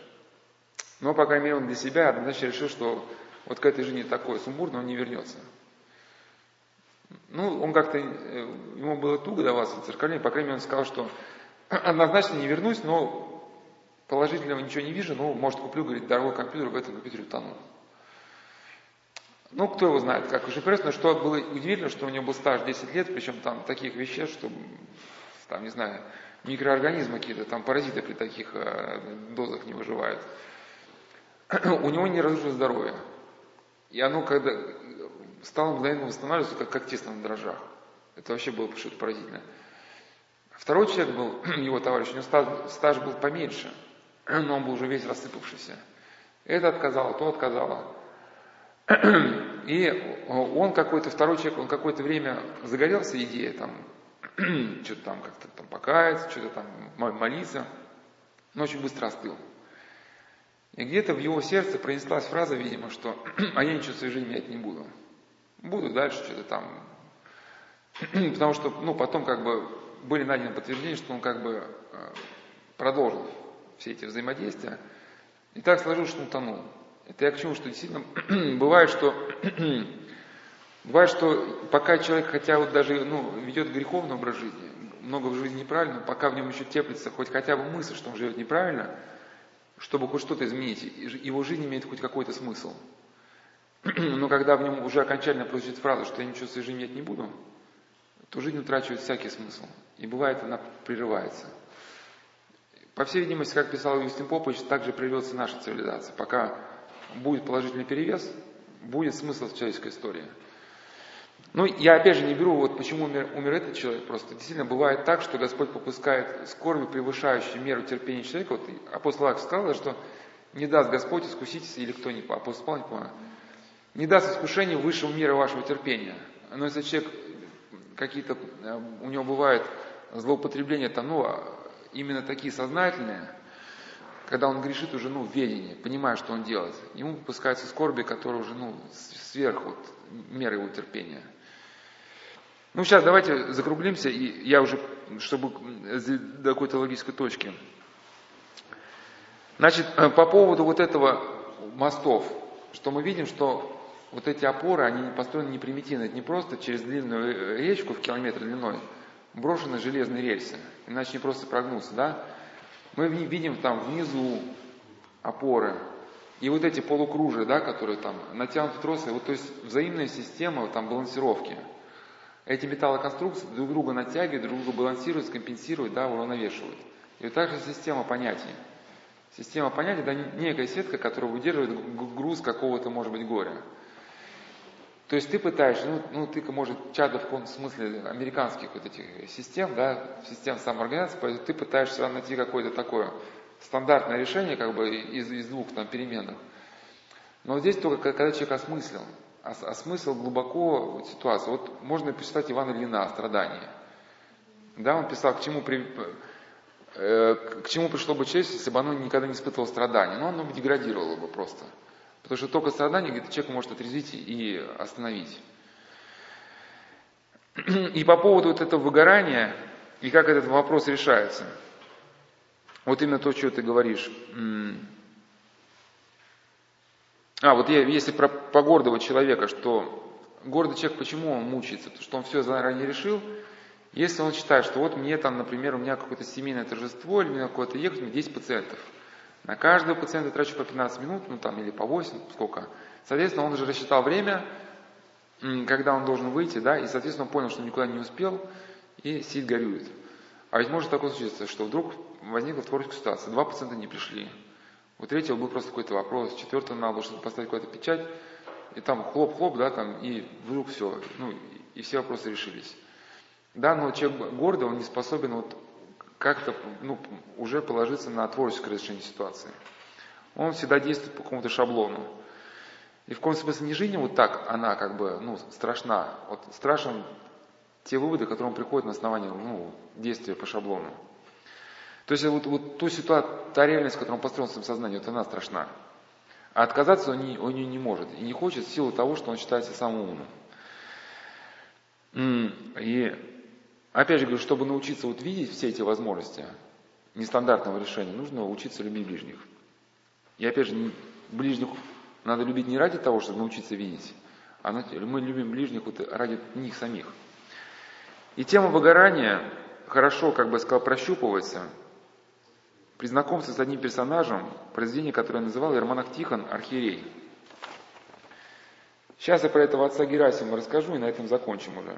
Но, по крайней мере, он для себя однозначно решил, что вот к этой жизни такое сумбурно, он не вернется. Ну, он как-то, э, ему было туго даваться циркаление, по крайней мере, он сказал, что однозначно не вернусь, но Положительного ничего не вижу, ну, может, куплю, говорит, дорогой компьютер, в этом компьютере утонул. Ну, кто его знает, как уже интересно, что было удивительно, что у него был стаж 10 лет, причем там таких веществ, что, там, не знаю, микроорганизмы какие-то, там паразиты при таких э, дозах не выживают. у него не разрушилось здоровье. И оно, когда стало мгновенно восстанавливаться, как, как тесно на дрожжах. Это вообще было что-то поразительное. Второй человек был, его товарищ, у него стаж, стаж был поменьше – но он был уже весь рассыпавшийся. Это отказало, то отказало. И он какой-то, второй человек, он какое-то время загорелся идеей там что-то там как-то там покаяться, что-то там молиться, но очень быстро остыл. И где-то в его сердце пронеслась фраза, видимо, что «а я ничего в своей жизни менять не буду». Буду дальше что-то там. Потому что, ну, потом как бы были найдены подтверждения, что он как бы э, продолжил все эти взаимодействия. И так сложилось, что он тонул. Это я к чему, что действительно бывает, что бывает, что пока человек хотя вот даже ну, ведет греховный образ жизни, много в жизни неправильно, пока в нем еще теплится хоть хотя бы мысль, что он живет неправильно, чтобы хоть что-то изменить, его жизнь имеет хоть какой-то смысл. Но когда в нем уже окончательно прозвучит фраза, что я ничего своей жизни менять не буду, то жизнь утрачивает всякий смысл. И бывает, она прерывается. По всей видимости, как писал Юстин Попович, также прервется наша цивилизация. Пока будет положительный перевес, будет смысл в человеческой истории. Ну, я опять же не беру, вот почему умер, умер этот человек, просто действительно бывает так, что Господь попускает скорби, превышающую меру терпения человека. Вот апостол Акс сказал, что не даст Господь искусить, или кто не апостол Павел, не помню, не даст искушению высшего мира вашего терпения. Но если человек какие-то, э, у него бывает злоупотребление, там, ну, а именно такие сознательные, когда он грешит уже, ну, ведении, понимая, что он делает, ему выпускаются скорби, которые уже, ну, сверх вот, меры его терпения. Ну, сейчас давайте закруглимся, и я уже, чтобы до какой-то логической точки. Значит, э, по поводу вот этого мостов, что мы видим, что вот эти опоры, они построены не примитивно, это не просто через длинную речку в километр длиной брошены железные рельсы, иначе не просто прогнуться, да? Мы видим там внизу опоры, и вот эти полукружия, да, которые там натянуты тросы, вот то есть взаимная система там балансировки. Эти металлоконструкции друг друга натягивают, друг друга балансируют, компенсируют, да, уравновешивают. И вот также система понятий. Система понятий, да, некая сетка, которая выдерживает груз какого-то, может быть, горя. То есть ты пытаешься, ну, ну ты, может, чадо в каком-то смысле американских вот этих систем, да, систем самоорганизации, ты пытаешься найти какое-то такое стандартное решение, как бы из, из двух там переменных. Но здесь только когда человек осмыслил, осмыслил глубоко вот, ситуацию. Вот можно почитать Ивана Ильина страдании. Да, он писал, к чему, при, э, к чему пришло бы честь, если бы оно никогда не испытывало страдания. Но оно бы деградировало бы просто. Потому что только страдание где-то человек может отрезвить и остановить. И по поводу вот этого выгорания, и как этот вопрос решается. Вот именно то, что ты говоришь. А, вот если про, про гордого человека, что гордый человек, почему он мучается? Потому что он все заранее решил. Если он считает, что вот мне там, например, у меня какое-то семейное торжество, или мне какое-то ехать, у меня 10 пациентов – на каждого пациента трачу по 15 минут, ну там или по 8, сколько. Соответственно, он уже рассчитал время, когда он должен выйти, да, и, соответственно, понял, что никуда не успел, и сидит, горюет. А ведь может такое случиться, что вдруг возникла творческая ситуация, два пациента не пришли, у третьего был просто какой-то вопрос, четвертого надо было что-то поставить какую-то печать, и там хлоп-хлоп, да, там, и вдруг все, ну, и все вопросы решились. Да, но человек гордый, он не способен вот как-то ну, уже положиться на творческое решение ситуации. Он всегда действует по какому-то шаблону. И в каком смысле не жизнь вот так, она как бы ну, страшна. Вот страшен те выводы, к которым приходят на основании ну, действия по шаблону. То есть вот, вот ту ситуацию, та реальность, в которой он построен в своем сознании, вот она страшна. А отказаться он, не, он не, не может и не хочет в силу того, что он считается самым умным. И Опять же говорю, чтобы научиться вот видеть все эти возможности нестандартного решения, нужно учиться любить ближних. И опять же, ближних надо любить не ради того, чтобы научиться видеть, а мы любим ближних вот ради них самих. И тема выгорания хорошо, как бы сказал, прощупывается при знакомстве с одним персонажем, произведение, которое называл Ермонах Тихон «Архиерей». Сейчас я про этого отца Герасима расскажу и на этом закончим уже.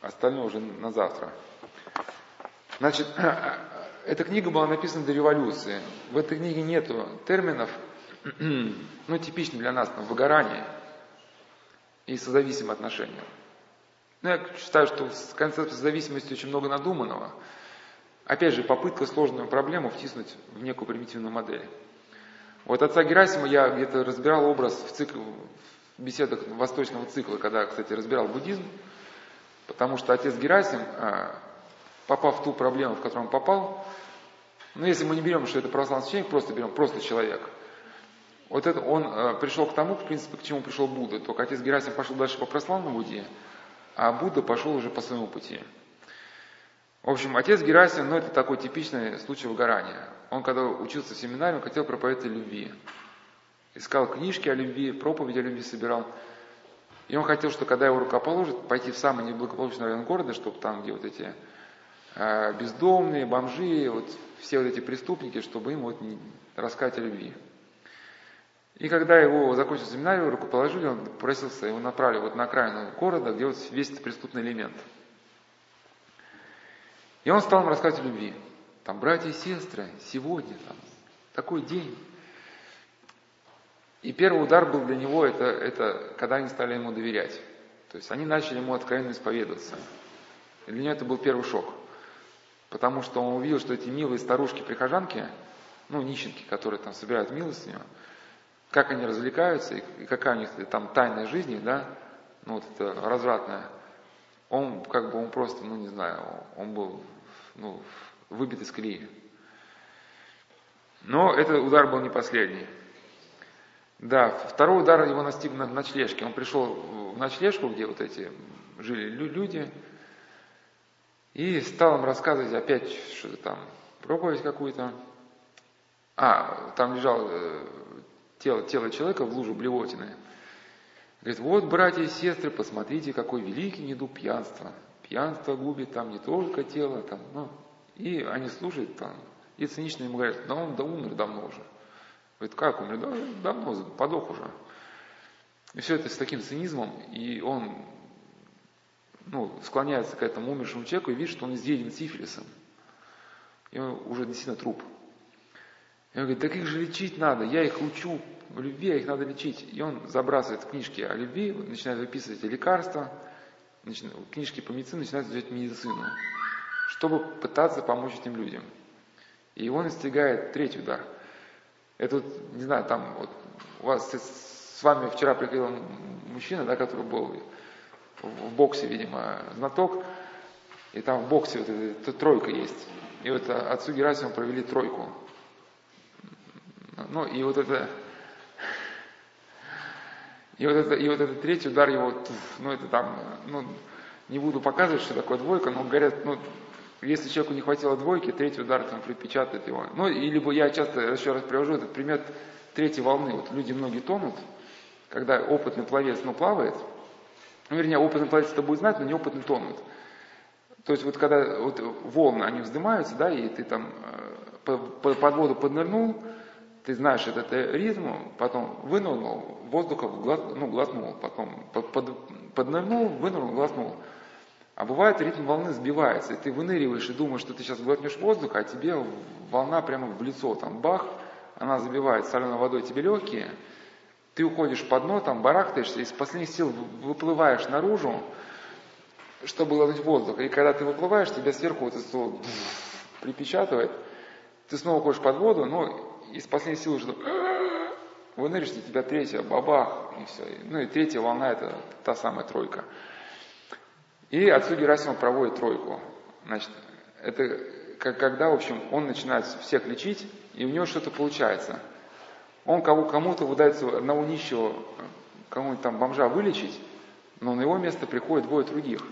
Остальное уже на завтра. Значит, эта книга была написана до революции. В этой книге нету терминов, ну, типичных для нас, там, выгорание и созависимые отношения. Ну, я считаю, что в концепции зависимости очень много надуманного. Опять же, попытка сложную проблему втиснуть в некую примитивную модель. Вот отца Герасима я где-то разбирал образ в, цикл, в беседах восточного цикла, когда, кстати, разбирал буддизм. Потому что отец Герасим, а, попав в ту проблему, в которую он попал, ну, если мы не берем, что это православный священник, просто берем просто человек. Вот это он э, пришел к тому, в принципе, к чему пришел Будда. Только отец Герасим пошел дальше по православному пути, а Будда пошел уже по своему пути. В общем, отец Герасим, ну, это такой типичный случай выгорания. Он, когда учился в семинаре, он хотел проповедовать о любви. Искал книжки о любви, проповеди о любви собирал. И он хотел, что когда его рукоположат, пойти в самый неблагополучный район города, чтобы там, где вот эти э, бездомные, бомжи, вот все вот эти преступники, чтобы им вот не рассказать о любви. И когда его закончил семинарию, рукоположили, он просился, его направили вот на окраину города, где вот весь этот преступный элемент. И он стал им рассказывать о любви. Там, братья и сестры, сегодня, там, такой день. И первый удар был для него, это, это когда они стали ему доверять. То есть они начали ему откровенно исповедоваться. И для него это был первый шок. Потому что он увидел, что эти милые старушки-прихожанки, ну, нищенки, которые там собирают милостыню, как они развлекаются, и какая у них там тайная жизнь, да, ну, вот это развратная, он как бы, он просто, ну, не знаю, он был, ну, выбит из колеи. Но этот удар был не последний. Да, второй удар его настиг на ночлежке. Он пришел в ночлежку, где вот эти жили люди, и стал им рассказывать опять что-то там, проповедь какую-то. А, там лежал э, тело, тело человека в луже блевотины. Говорит, вот, братья и сестры, посмотрите, какой великий недуг пьянства. Пьянство губит там не только тело, там, ну, и они слушают там, и цинично ему говорят, да он да умер давно уже. Говорит, как умер? Да, давно, подох уже. И все это с таким цинизмом, и он ну, склоняется к этому умершему человеку и видит, что он изъеден сифилисом. И он уже действительно труп. И он говорит, так их же лечить надо, я их учу в любви, а их надо лечить. И он забрасывает книжки о любви, начинает выписывать лекарства, начинает, книжки по медицине, начинает изучать медицину, чтобы пытаться помочь этим людям. И он достигает третий удар. Это вот, не знаю, там вот у вас с вами вчера приходил мужчина, да, который был в боксе, видимо, знаток, и там в боксе вот эта тройка есть. И вот отцу Герасиму провели тройку. Ну, и вот это... И вот это, и вот этот третий удар его, ну, это там, ну, не буду показывать, что такое двойка, но говорят, ну, если человеку не хватило двойки, третий удар там припечатает его. Ну, и либо я часто еще раз привожу этот пример третьей волны. Вот люди многие тонут, когда опытный пловец, ну, плавает, ну, вернее, опытный пловец это будет знать, но неопытный тонут. То есть вот когда вот волны, они вздымаются, да, и ты там э, под воду поднырнул, ты знаешь этот ритм, потом вынырнул, воздуха ну, глотнул, потом под, под, поднырнул, вынырнул, глотнул. А бывает ритм волны сбивается, и ты выныриваешь и думаешь, что ты сейчас глотнешь воздух, а тебе волна прямо в лицо, там бах, она забивает соленой водой тебе легкие, ты уходишь под дно, там барахтаешься, из последних сил выплываешь наружу, чтобы глотнуть воздух. И когда ты выплываешь, тебя сверху вот это припечатывает, ты снова уходишь под воду, но из последних сил уже выныриваешь, и тебя третья, бабах, и все. Ну и третья волна, это та самая тройка. И отцу Герасиму проводит тройку. Значит, это когда, в общем, он начинает всех лечить, и у него что-то получается. Он кого, кому-то выдается одного нищего, кому-нибудь там бомжа вылечить, но на его место приходит двое других.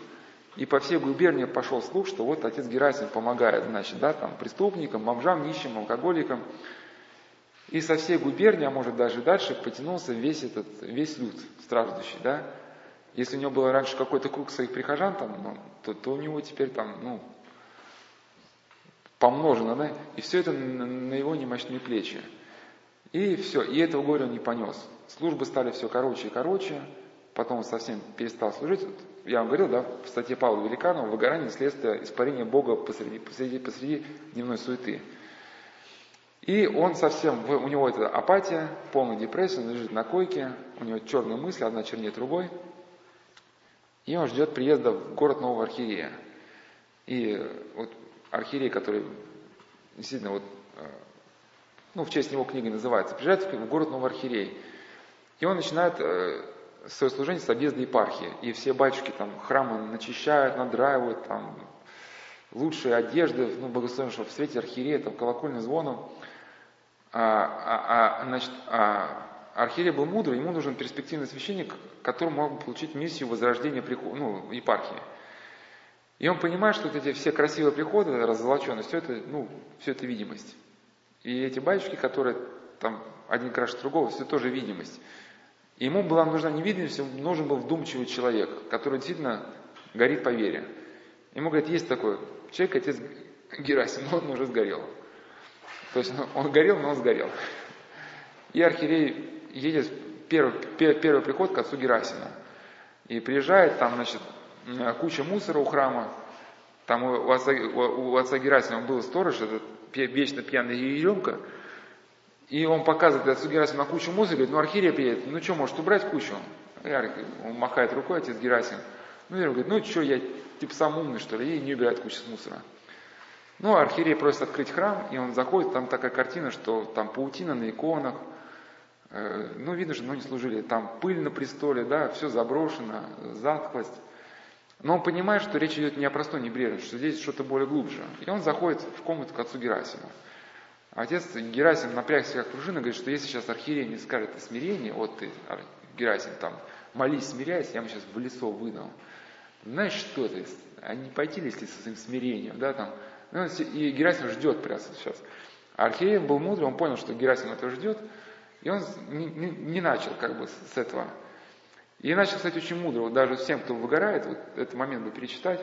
И по всей губернии пошел слух, что вот отец Герасим помогает, значит, да, там, преступникам, бомжам, нищим, алкоголикам. И со всей губернии, а может даже дальше, потянулся весь этот, весь люд страждущий, да. Если у него было раньше какой-то круг своих прихожан, там, ну, то, то у него теперь там, ну, помножено, да, и все это на его немощные плечи. И все, и этого горя он не понес. Службы стали все короче и короче, потом он совсем перестал служить. Я вам говорил, да, в статье Павла Великанова «Выгорание следствие испарения Бога посреди, посреди, посреди дневной суеты». И он совсем, у него это апатия, полная депрессия, он лежит на койке, у него черные мысли, одна чернее другой. И он ждет приезда в город Нового Архиерея. И вот архиерей, который действительно вот, э, ну, в честь него книга называется, приезжает в город Новый Архиерей. И он начинает э, свое служение с объезда епархии. И все батюшки там храмы начищают, надраивают, там, лучшие одежды, ну, благословенного в свете архиерея, там, колокольным звоном. А, а, а, значит, а, архиерей был мудрый, ему нужен перспективный священник, который мог получить миссию возрождения ну, епархии. И он понимает, что вот эти все красивые приходы, раззолоченность, все это, ну, все это видимость. И эти батюшки, которые там один краше другого, все тоже видимость. И ему была нужна не видимость, нужен был вдумчивый человек, который действительно горит по вере. Ему говорят, есть такой человек, отец Герасим, но он уже сгорел. То есть он горел, но он сгорел. И архиерей едет первый, первый приход к отцу Герасиму. И приезжает, там, значит, куча мусора у храма. Там у отца, у отца Герасима был сторож, этот вечно пьяный Еремка. И он показывает отцу Герасиму на кучу мусора, говорит, ну архиерей приедет, ну что, может убрать кучу? Он махает рукой, отец Герасим. Ну, Ерем говорит, ну что, я типа сам умный, что ли, и не убирает кучу с мусора. Ну, архиерей просит открыть храм, и он заходит, там такая картина, что там паутина на иконах, э, ну, видно, что ну, не служили, там пыль на престоле, да, все заброшено, затхлость. Но он понимает, что речь идет не о простой небрежности, что здесь что-то более глубже. И он заходит в комнату к отцу Герасиму. Отец Герасим напрягся как пружина, говорит, что если сейчас архиерей не скажет о смирении, вот ты, Герасим, там, молись, смиряйся, я ему сейчас в лицо выдам. Знаешь, что это? А не пойти ли, если со своим смирением, да, там, ну, и Герасим ждет прямо сейчас. Архиерей был мудрый, он понял, что Герасим этого ждет, и он не, начал как бы с этого. И начал, кстати, очень мудро, вот даже всем, кто выгорает, вот этот момент бы перечитать.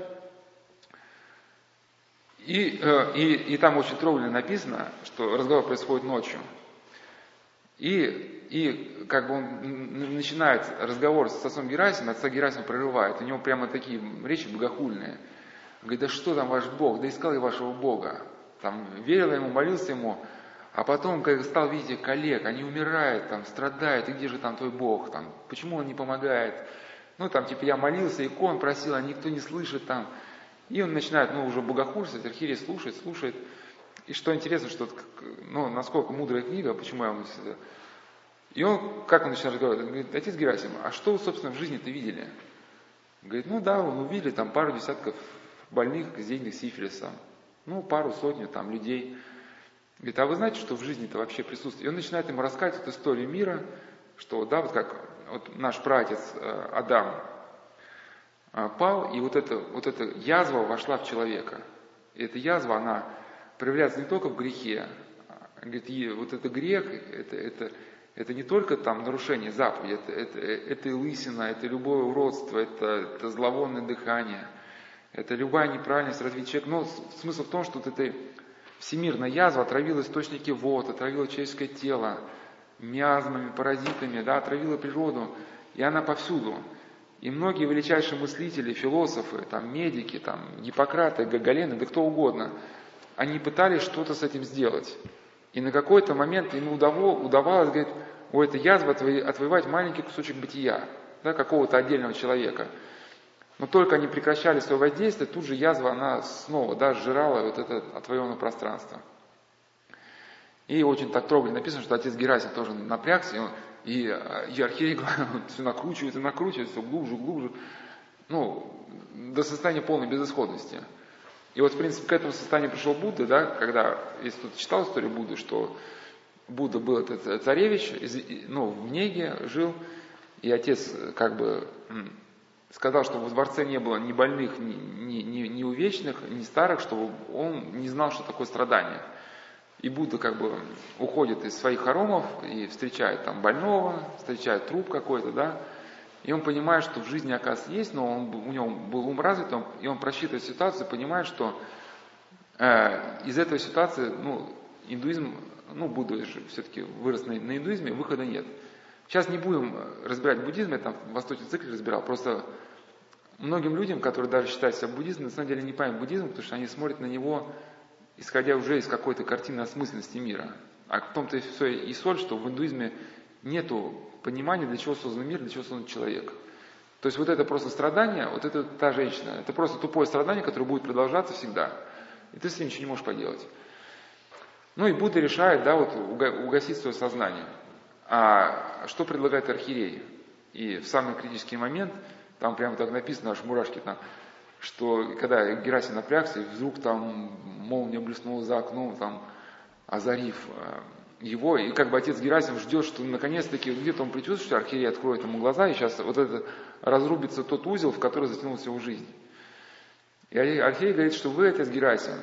И, э, и, и там очень трогательно написано, что разговор происходит ночью. И, и как бы он начинает разговор с отцом Герасимом, отца Герасима прерывает. У него прямо такие речи богохульные. Говорит, да что там ваш Бог? Да искал я вашего Бога. Там верил ему, молился ему. А потом, когда стал видеть коллег, они умирают, там, страдают, и где же там твой Бог? Там, почему он не помогает? Ну, там, типа, я молился, икон просил, а никто не слышит там. И он начинает, ну, уже богохульствовать, архиерей слушает, слушает. И что интересно, что, ну, насколько мудрая книга, почему я вам. И он, как он начинает разговаривать, говорит, отец Герасим, а что собственно, в жизни-то видели? Говорит, ну да, мы увидели там пару десятков больных с денег сифилисом, ну, пару сотню там людей. Говорит, а вы знаете, что в жизни-то вообще присутствует? И он начинает ему рассказывать эту историю мира, что, да, вот как вот наш пратец э, Адам э, пал, и вот эта, вот эта язва вошла в человека. И эта язва, она проявляется не только в грехе, говорит, и вот это грех, это, это, это не только там нарушение заповеди, это, это, это и лысина, это любое уродство, это, это зловонное дыхание, это любая неправильность развития человека. Но смысл в том, что вот эта всемирная язва отравила источники вод, отравила человеческое тело миазмами, паразитами, да, отравила природу, и она повсюду. И многие величайшие мыслители, философы, там, медики, там, Гиппократы, Гоголены, да кто угодно, они пытались что-то с этим сделать. И на какой-то момент ему удавалось, говорит, у этой язвы отвоевать маленький кусочек бытия, да, какого-то отдельного человека. Но только они прекращали свое воздействие, тут же язва, она снова, да, сжирала вот это отвоеванное пространство. И очень так трогательно написано, что отец Герасим тоже напрягся, и, он, и, и архиерей все накручивается, накручивается, глубже, глубже, ну, до состояния полной безысходности. И вот, в принципе, к этому состоянию пришел Будда, да, когда, если кто-то читал историю Будды, что Будда был этот царевич, ну, в Неге жил, и отец как бы сказал, что в дворце не было ни больных, ни, ни, ни, ни увечных, ни старых, чтобы он не знал, что такое страдание. И Будда как бы уходит из своих хоромов и встречает там больного, встречает труп какой-то, да, и он понимает, что в жизни, оказывается, есть, но он, у него был ум развит, он, и он просчитывает ситуацию, понимает, что э, из этой ситуации, ну, индуизм, ну, Будда же все-таки вырос на, на индуизме, выхода нет. Сейчас не будем разбирать буддизм, я там в Восточном цикле разбирал, просто многим людям, которые даже считают себя буддизмом, на самом деле не понимают буддизм, потому что они смотрят на него, исходя уже из какой-то картины осмысленности мира. А в том-то и соль, что в индуизме нету понимание, для чего создан мир, для чего создан человек. То есть вот это просто страдание, вот это та женщина, это просто тупое страдание, которое будет продолжаться всегда. И ты с ним ничего не можешь поделать. Ну и Будда решает, да, вот угасить свое сознание. А что предлагает архиерей? И в самый критический момент, там прямо так написано, аж мурашки там, что когда Герасим напрягся, вдруг там молния блеснула за окном, там, озарив э, его, и как бы отец Герасим ждет, что наконец-таки где-то он предчувствует, что архиерей откроет ему глаза, и сейчас вот это разрубится тот узел, в который затянулся его жизнь. И архиерей говорит, что вы, отец Герасим,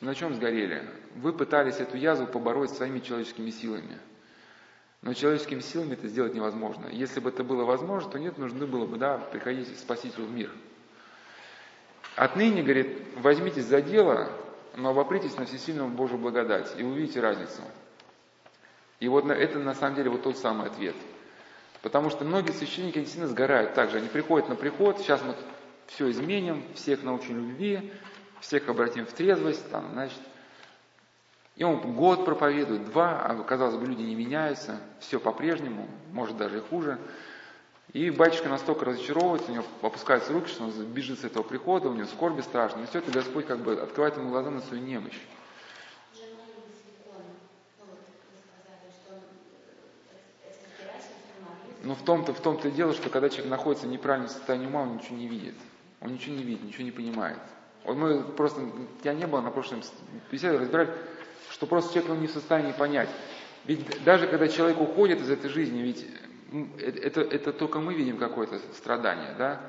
на чем сгорели? Вы пытались эту язву побороть своими человеческими силами. Но человеческими силами это сделать невозможно. Если бы это было возможно, то нет, нужно было бы, да, приходить Спасителю в мир. Отныне, говорит, возьмитесь за дело, но обопритесь на всесильную Божью благодать, и увидите разницу. И вот это на самом деле вот тот самый ответ. Потому что многие священники действительно сгорают так же. Они приходят на приход, сейчас мы все изменим, всех научим любви, всех обратим в трезвость, там, значит, и он год проповедует, два, а казалось бы, люди не меняются, все по-прежнему, может даже и хуже. И батюшка настолько разочаровывается, у него опускаются руки, что он бежит с этого прихода, у него скорби страшно. И все это Господь как бы открывает ему глаза на свою немощь. Но в том-то, в том-то и дело, что когда человек находится в неправильном состоянии ума, он ничего не видит. Он ничего не видит, ничего не понимает. Вот мы просто, я не было на прошлом беседе, разбирали, что просто человек ну, не в состоянии понять. Ведь даже когда человек уходит из этой жизни, ведь это, это только мы видим какое-то страдание, да?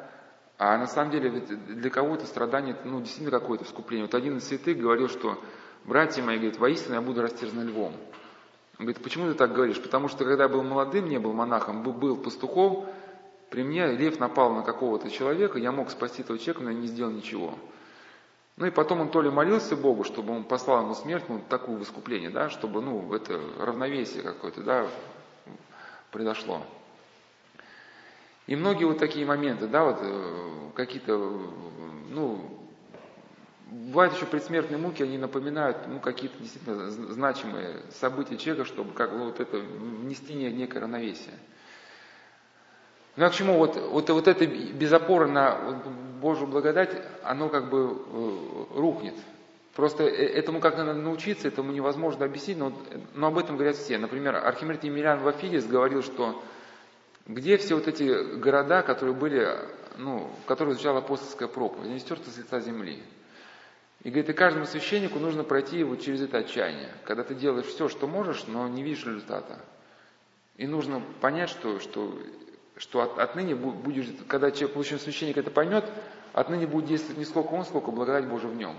А на самом деле ведь для кого-то страдание, ну, действительно какое-то искупление. Вот один из святых говорил, что, братья мои, говорит, воистину я буду растерзан львом. Он говорит, почему ты так говоришь? Потому что когда я был молодым, не был монахом, был пастухом, при мне лев напал на какого-то человека, я мог спасти этого человека, но я не сделал ничего. Ну и потом он то ли молился Богу, чтобы он послал ему смерть, ну, такое в искупление, да, чтобы, ну, это равновесие какое-то, да, произошло. И многие вот такие моменты, да, вот э, какие-то, ну, Бывают еще предсмертные муки, они напоминают ну, какие-то действительно значимые события человека, чтобы как бы вот это внести некое равновесие. Ну а к чему? Вот, вот, вот это без опоры на Божью благодать, оно как бы э, рухнет. Просто э, этому как надо научиться, этому невозможно объяснить, но, но об этом говорят все. Например, Архимед Емельян Вафидис говорил, что где все вот эти города, которые были, ну, в которых звучала апостольская проповедь, они стерты с лица земли. И говорит, и каждому священнику нужно пройти вот через это отчаяние, когда ты делаешь все, что можешь, но не видишь результата. И нужно понять, что, что, что от, отныне будешь, когда человек, получив священник это поймет, отныне будет действовать не сколько он, сколько благодать Божия в нем.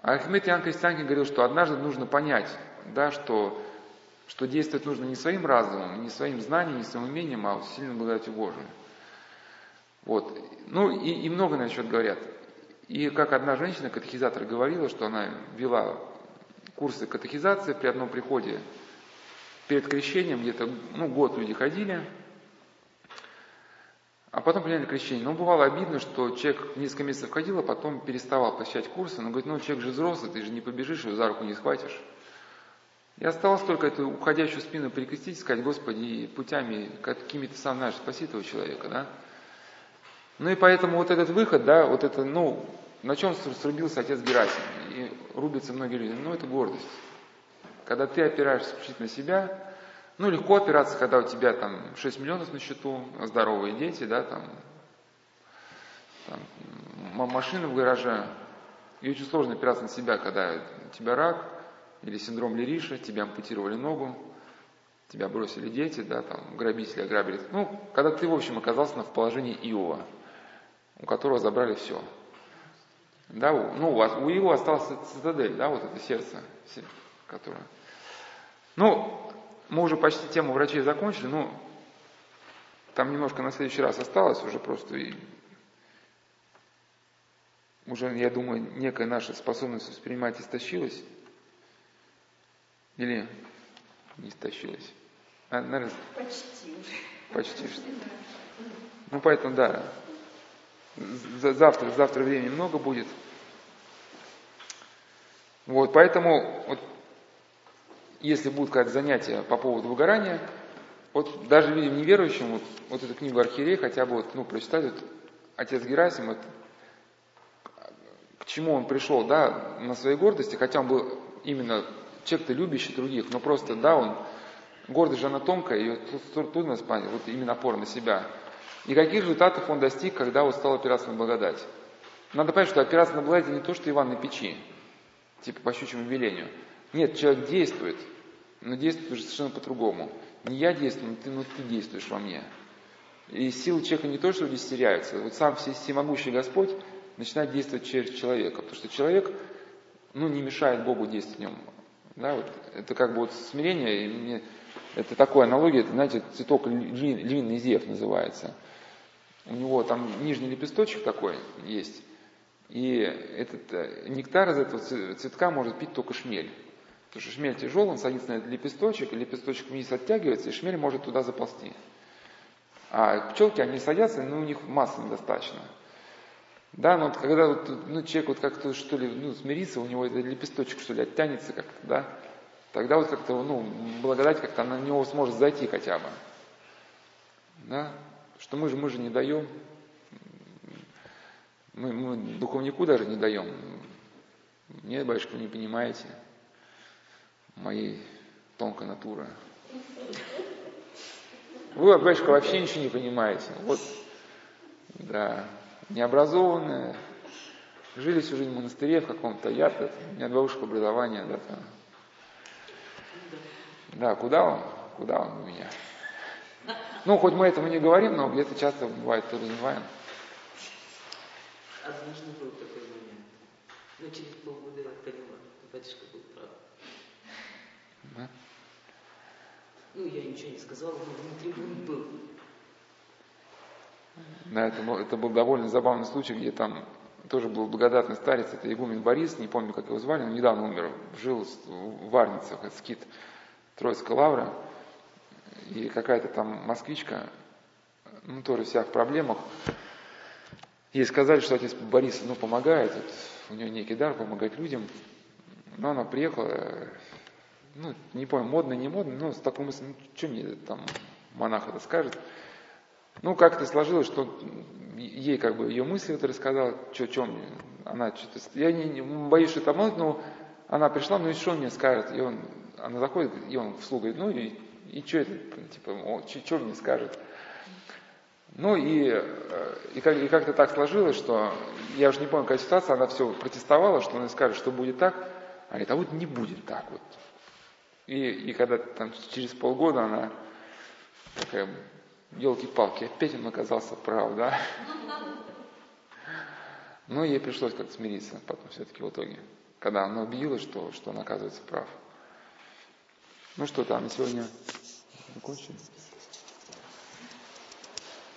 А Ахмед Иоанн Крестьянкин говорил, что однажды нужно понять, да, что, что действовать нужно не своим разумом, не своим знанием, не своим умением, а сильной благодатью Божией. Вот. Ну и, и много на счет говорят. И как одна женщина, катехизатор, говорила, что она вела курсы катехизации при одном приходе перед крещением, где-то ну, год люди ходили, а потом приняли крещение. Но бывало обидно, что человек несколько месяцев ходил, а потом переставал посещать курсы. Но говорит, ну человек же взрослый, ты же не побежишь, его за руку не схватишь. И осталось только эту уходящую спину перекрестить, сказать, Господи, путями какими-то сам знаешь, спаси этого человека, да? Ну и поэтому вот этот выход, да, вот это, ну, на чем срубился отец Герасим? И рубятся многие люди. Ну, это гордость. Когда ты опираешься исключительно на себя, ну, легко опираться, когда у тебя там 6 миллионов на счету, здоровые дети, да, там, там машина в гараже. И очень сложно опираться на себя, когда у тебя рак или синдром Лериша, тебя ампутировали ногу, тебя бросили дети, да, там, грабители ограбили. Ну, когда ты, в общем, оказался в положении Иова – у которого забрали все. Да, ну, у, вас, у его осталась цитадель, да, вот это сердце, которое... Ну, мы уже почти тему врачей закончили, но там немножко на следующий раз осталось уже просто и уже, я думаю, некая наша способность воспринимать истощилась. Или не истощилась? А, наверное, почти уже. Почти что. Ну, поэтому, да, завтра, завтра времени много будет. Вот, поэтому, вот, если будут какие-то занятия по поводу выгорания, вот даже людям неверующим, вот, вот эту книгу Архиерея хотя бы вот, ну, прочитать, вот, отец Герасим, вот, к чему он пришел, да, на своей гордости, хотя он был именно человек-то любящий других, но просто, да, он, гордость же она тонкая, ее трудно спать, вот именно опора на себя – и каких результатов он достиг, когда вот стал опираться на благодать? надо понять, что опираться на благодать не то, что Иван на печи, типа по щучьему велению. Нет, человек действует, но действует уже совершенно по-другому. Не я действую, но ты, но ты действуешь во мне. И силы человека не то, что здесь теряются. Вот сам всемогущий Господь начинает действовать через человека. Потому что человек ну, не мешает Богу действовать в нем. Да, вот, это как бы вот смирение, и мне, это такая аналогия, это, знаете, цветок львиный зев называется. У него там нижний лепесточек такой есть, и этот э, нектар из этого цветка может пить только шмель. Потому что шмель тяжелый, он садится на этот лепесточек, и лепесточек вниз оттягивается, и шмель может туда заползти. А пчелки, они садятся, но у них массы недостаточно. Да, но вот когда вот, ну, человек вот как-то что ли ну, смирится, у него этот лепесточек что ли оттянется как-то, да, тогда вот как-то, ну, благодать как-то на него сможет зайти хотя бы. Да, что мы же, мы же не даем, мы, мы духовнику даже не даем. Нет, батюшка, вы не понимаете моей тонкой натуры. Вы, батюшка, вообще ничего не понимаете. Вот, да, необразованные, жили всю жизнь в монастыре в каком-то, я у меня два высших образования, да, там. Да, куда он? Куда он у меня? Ну, хоть мы этому не говорим, но где-то часто бывает подразумеваем. Однажды был такой момент. Но через полгода я поняла, батюшка был прав. Да? Ну, я ничего не сказала, но внутри он был. Да, это это был довольно забавный случай, где там тоже был благодатный старец, это игумен Борис, не помню, как его звали, он недавно умер, жил в Варницах, скит Троицкая лавра, и какая-то там москвичка, ну, тоже вся в проблемах, ей сказали, что отец Борис, ну, помогает, вот, у него некий дар помогать людям, но она приехала, ну, не помню, модно, не модно, но с такой мыслью, ну, что мне там монах это скажет, ну, как-то сложилось, что ей как бы ее мысли это рассказала, что, что мне, она что-то, я не, не боюсь, что это обмануть, но она пришла, ну и что мне скажет? И он, она заходит, и он вслух говорит, ну и, и что это, типа, что, мне скажет? Ну и, э, и, как, и как-то так сложилось, что я уже не помню, какая ситуация, она все протестовала, что она скажет, что будет так, а говорит, а вот не будет так вот. И, и когда там через полгода она такая елки-палки, опять он оказался прав, да? Но ей пришлось как-то смириться потом все-таки в итоге, когда она убедилась, что, что он оказывается прав. Ну что там, сегодня закончили?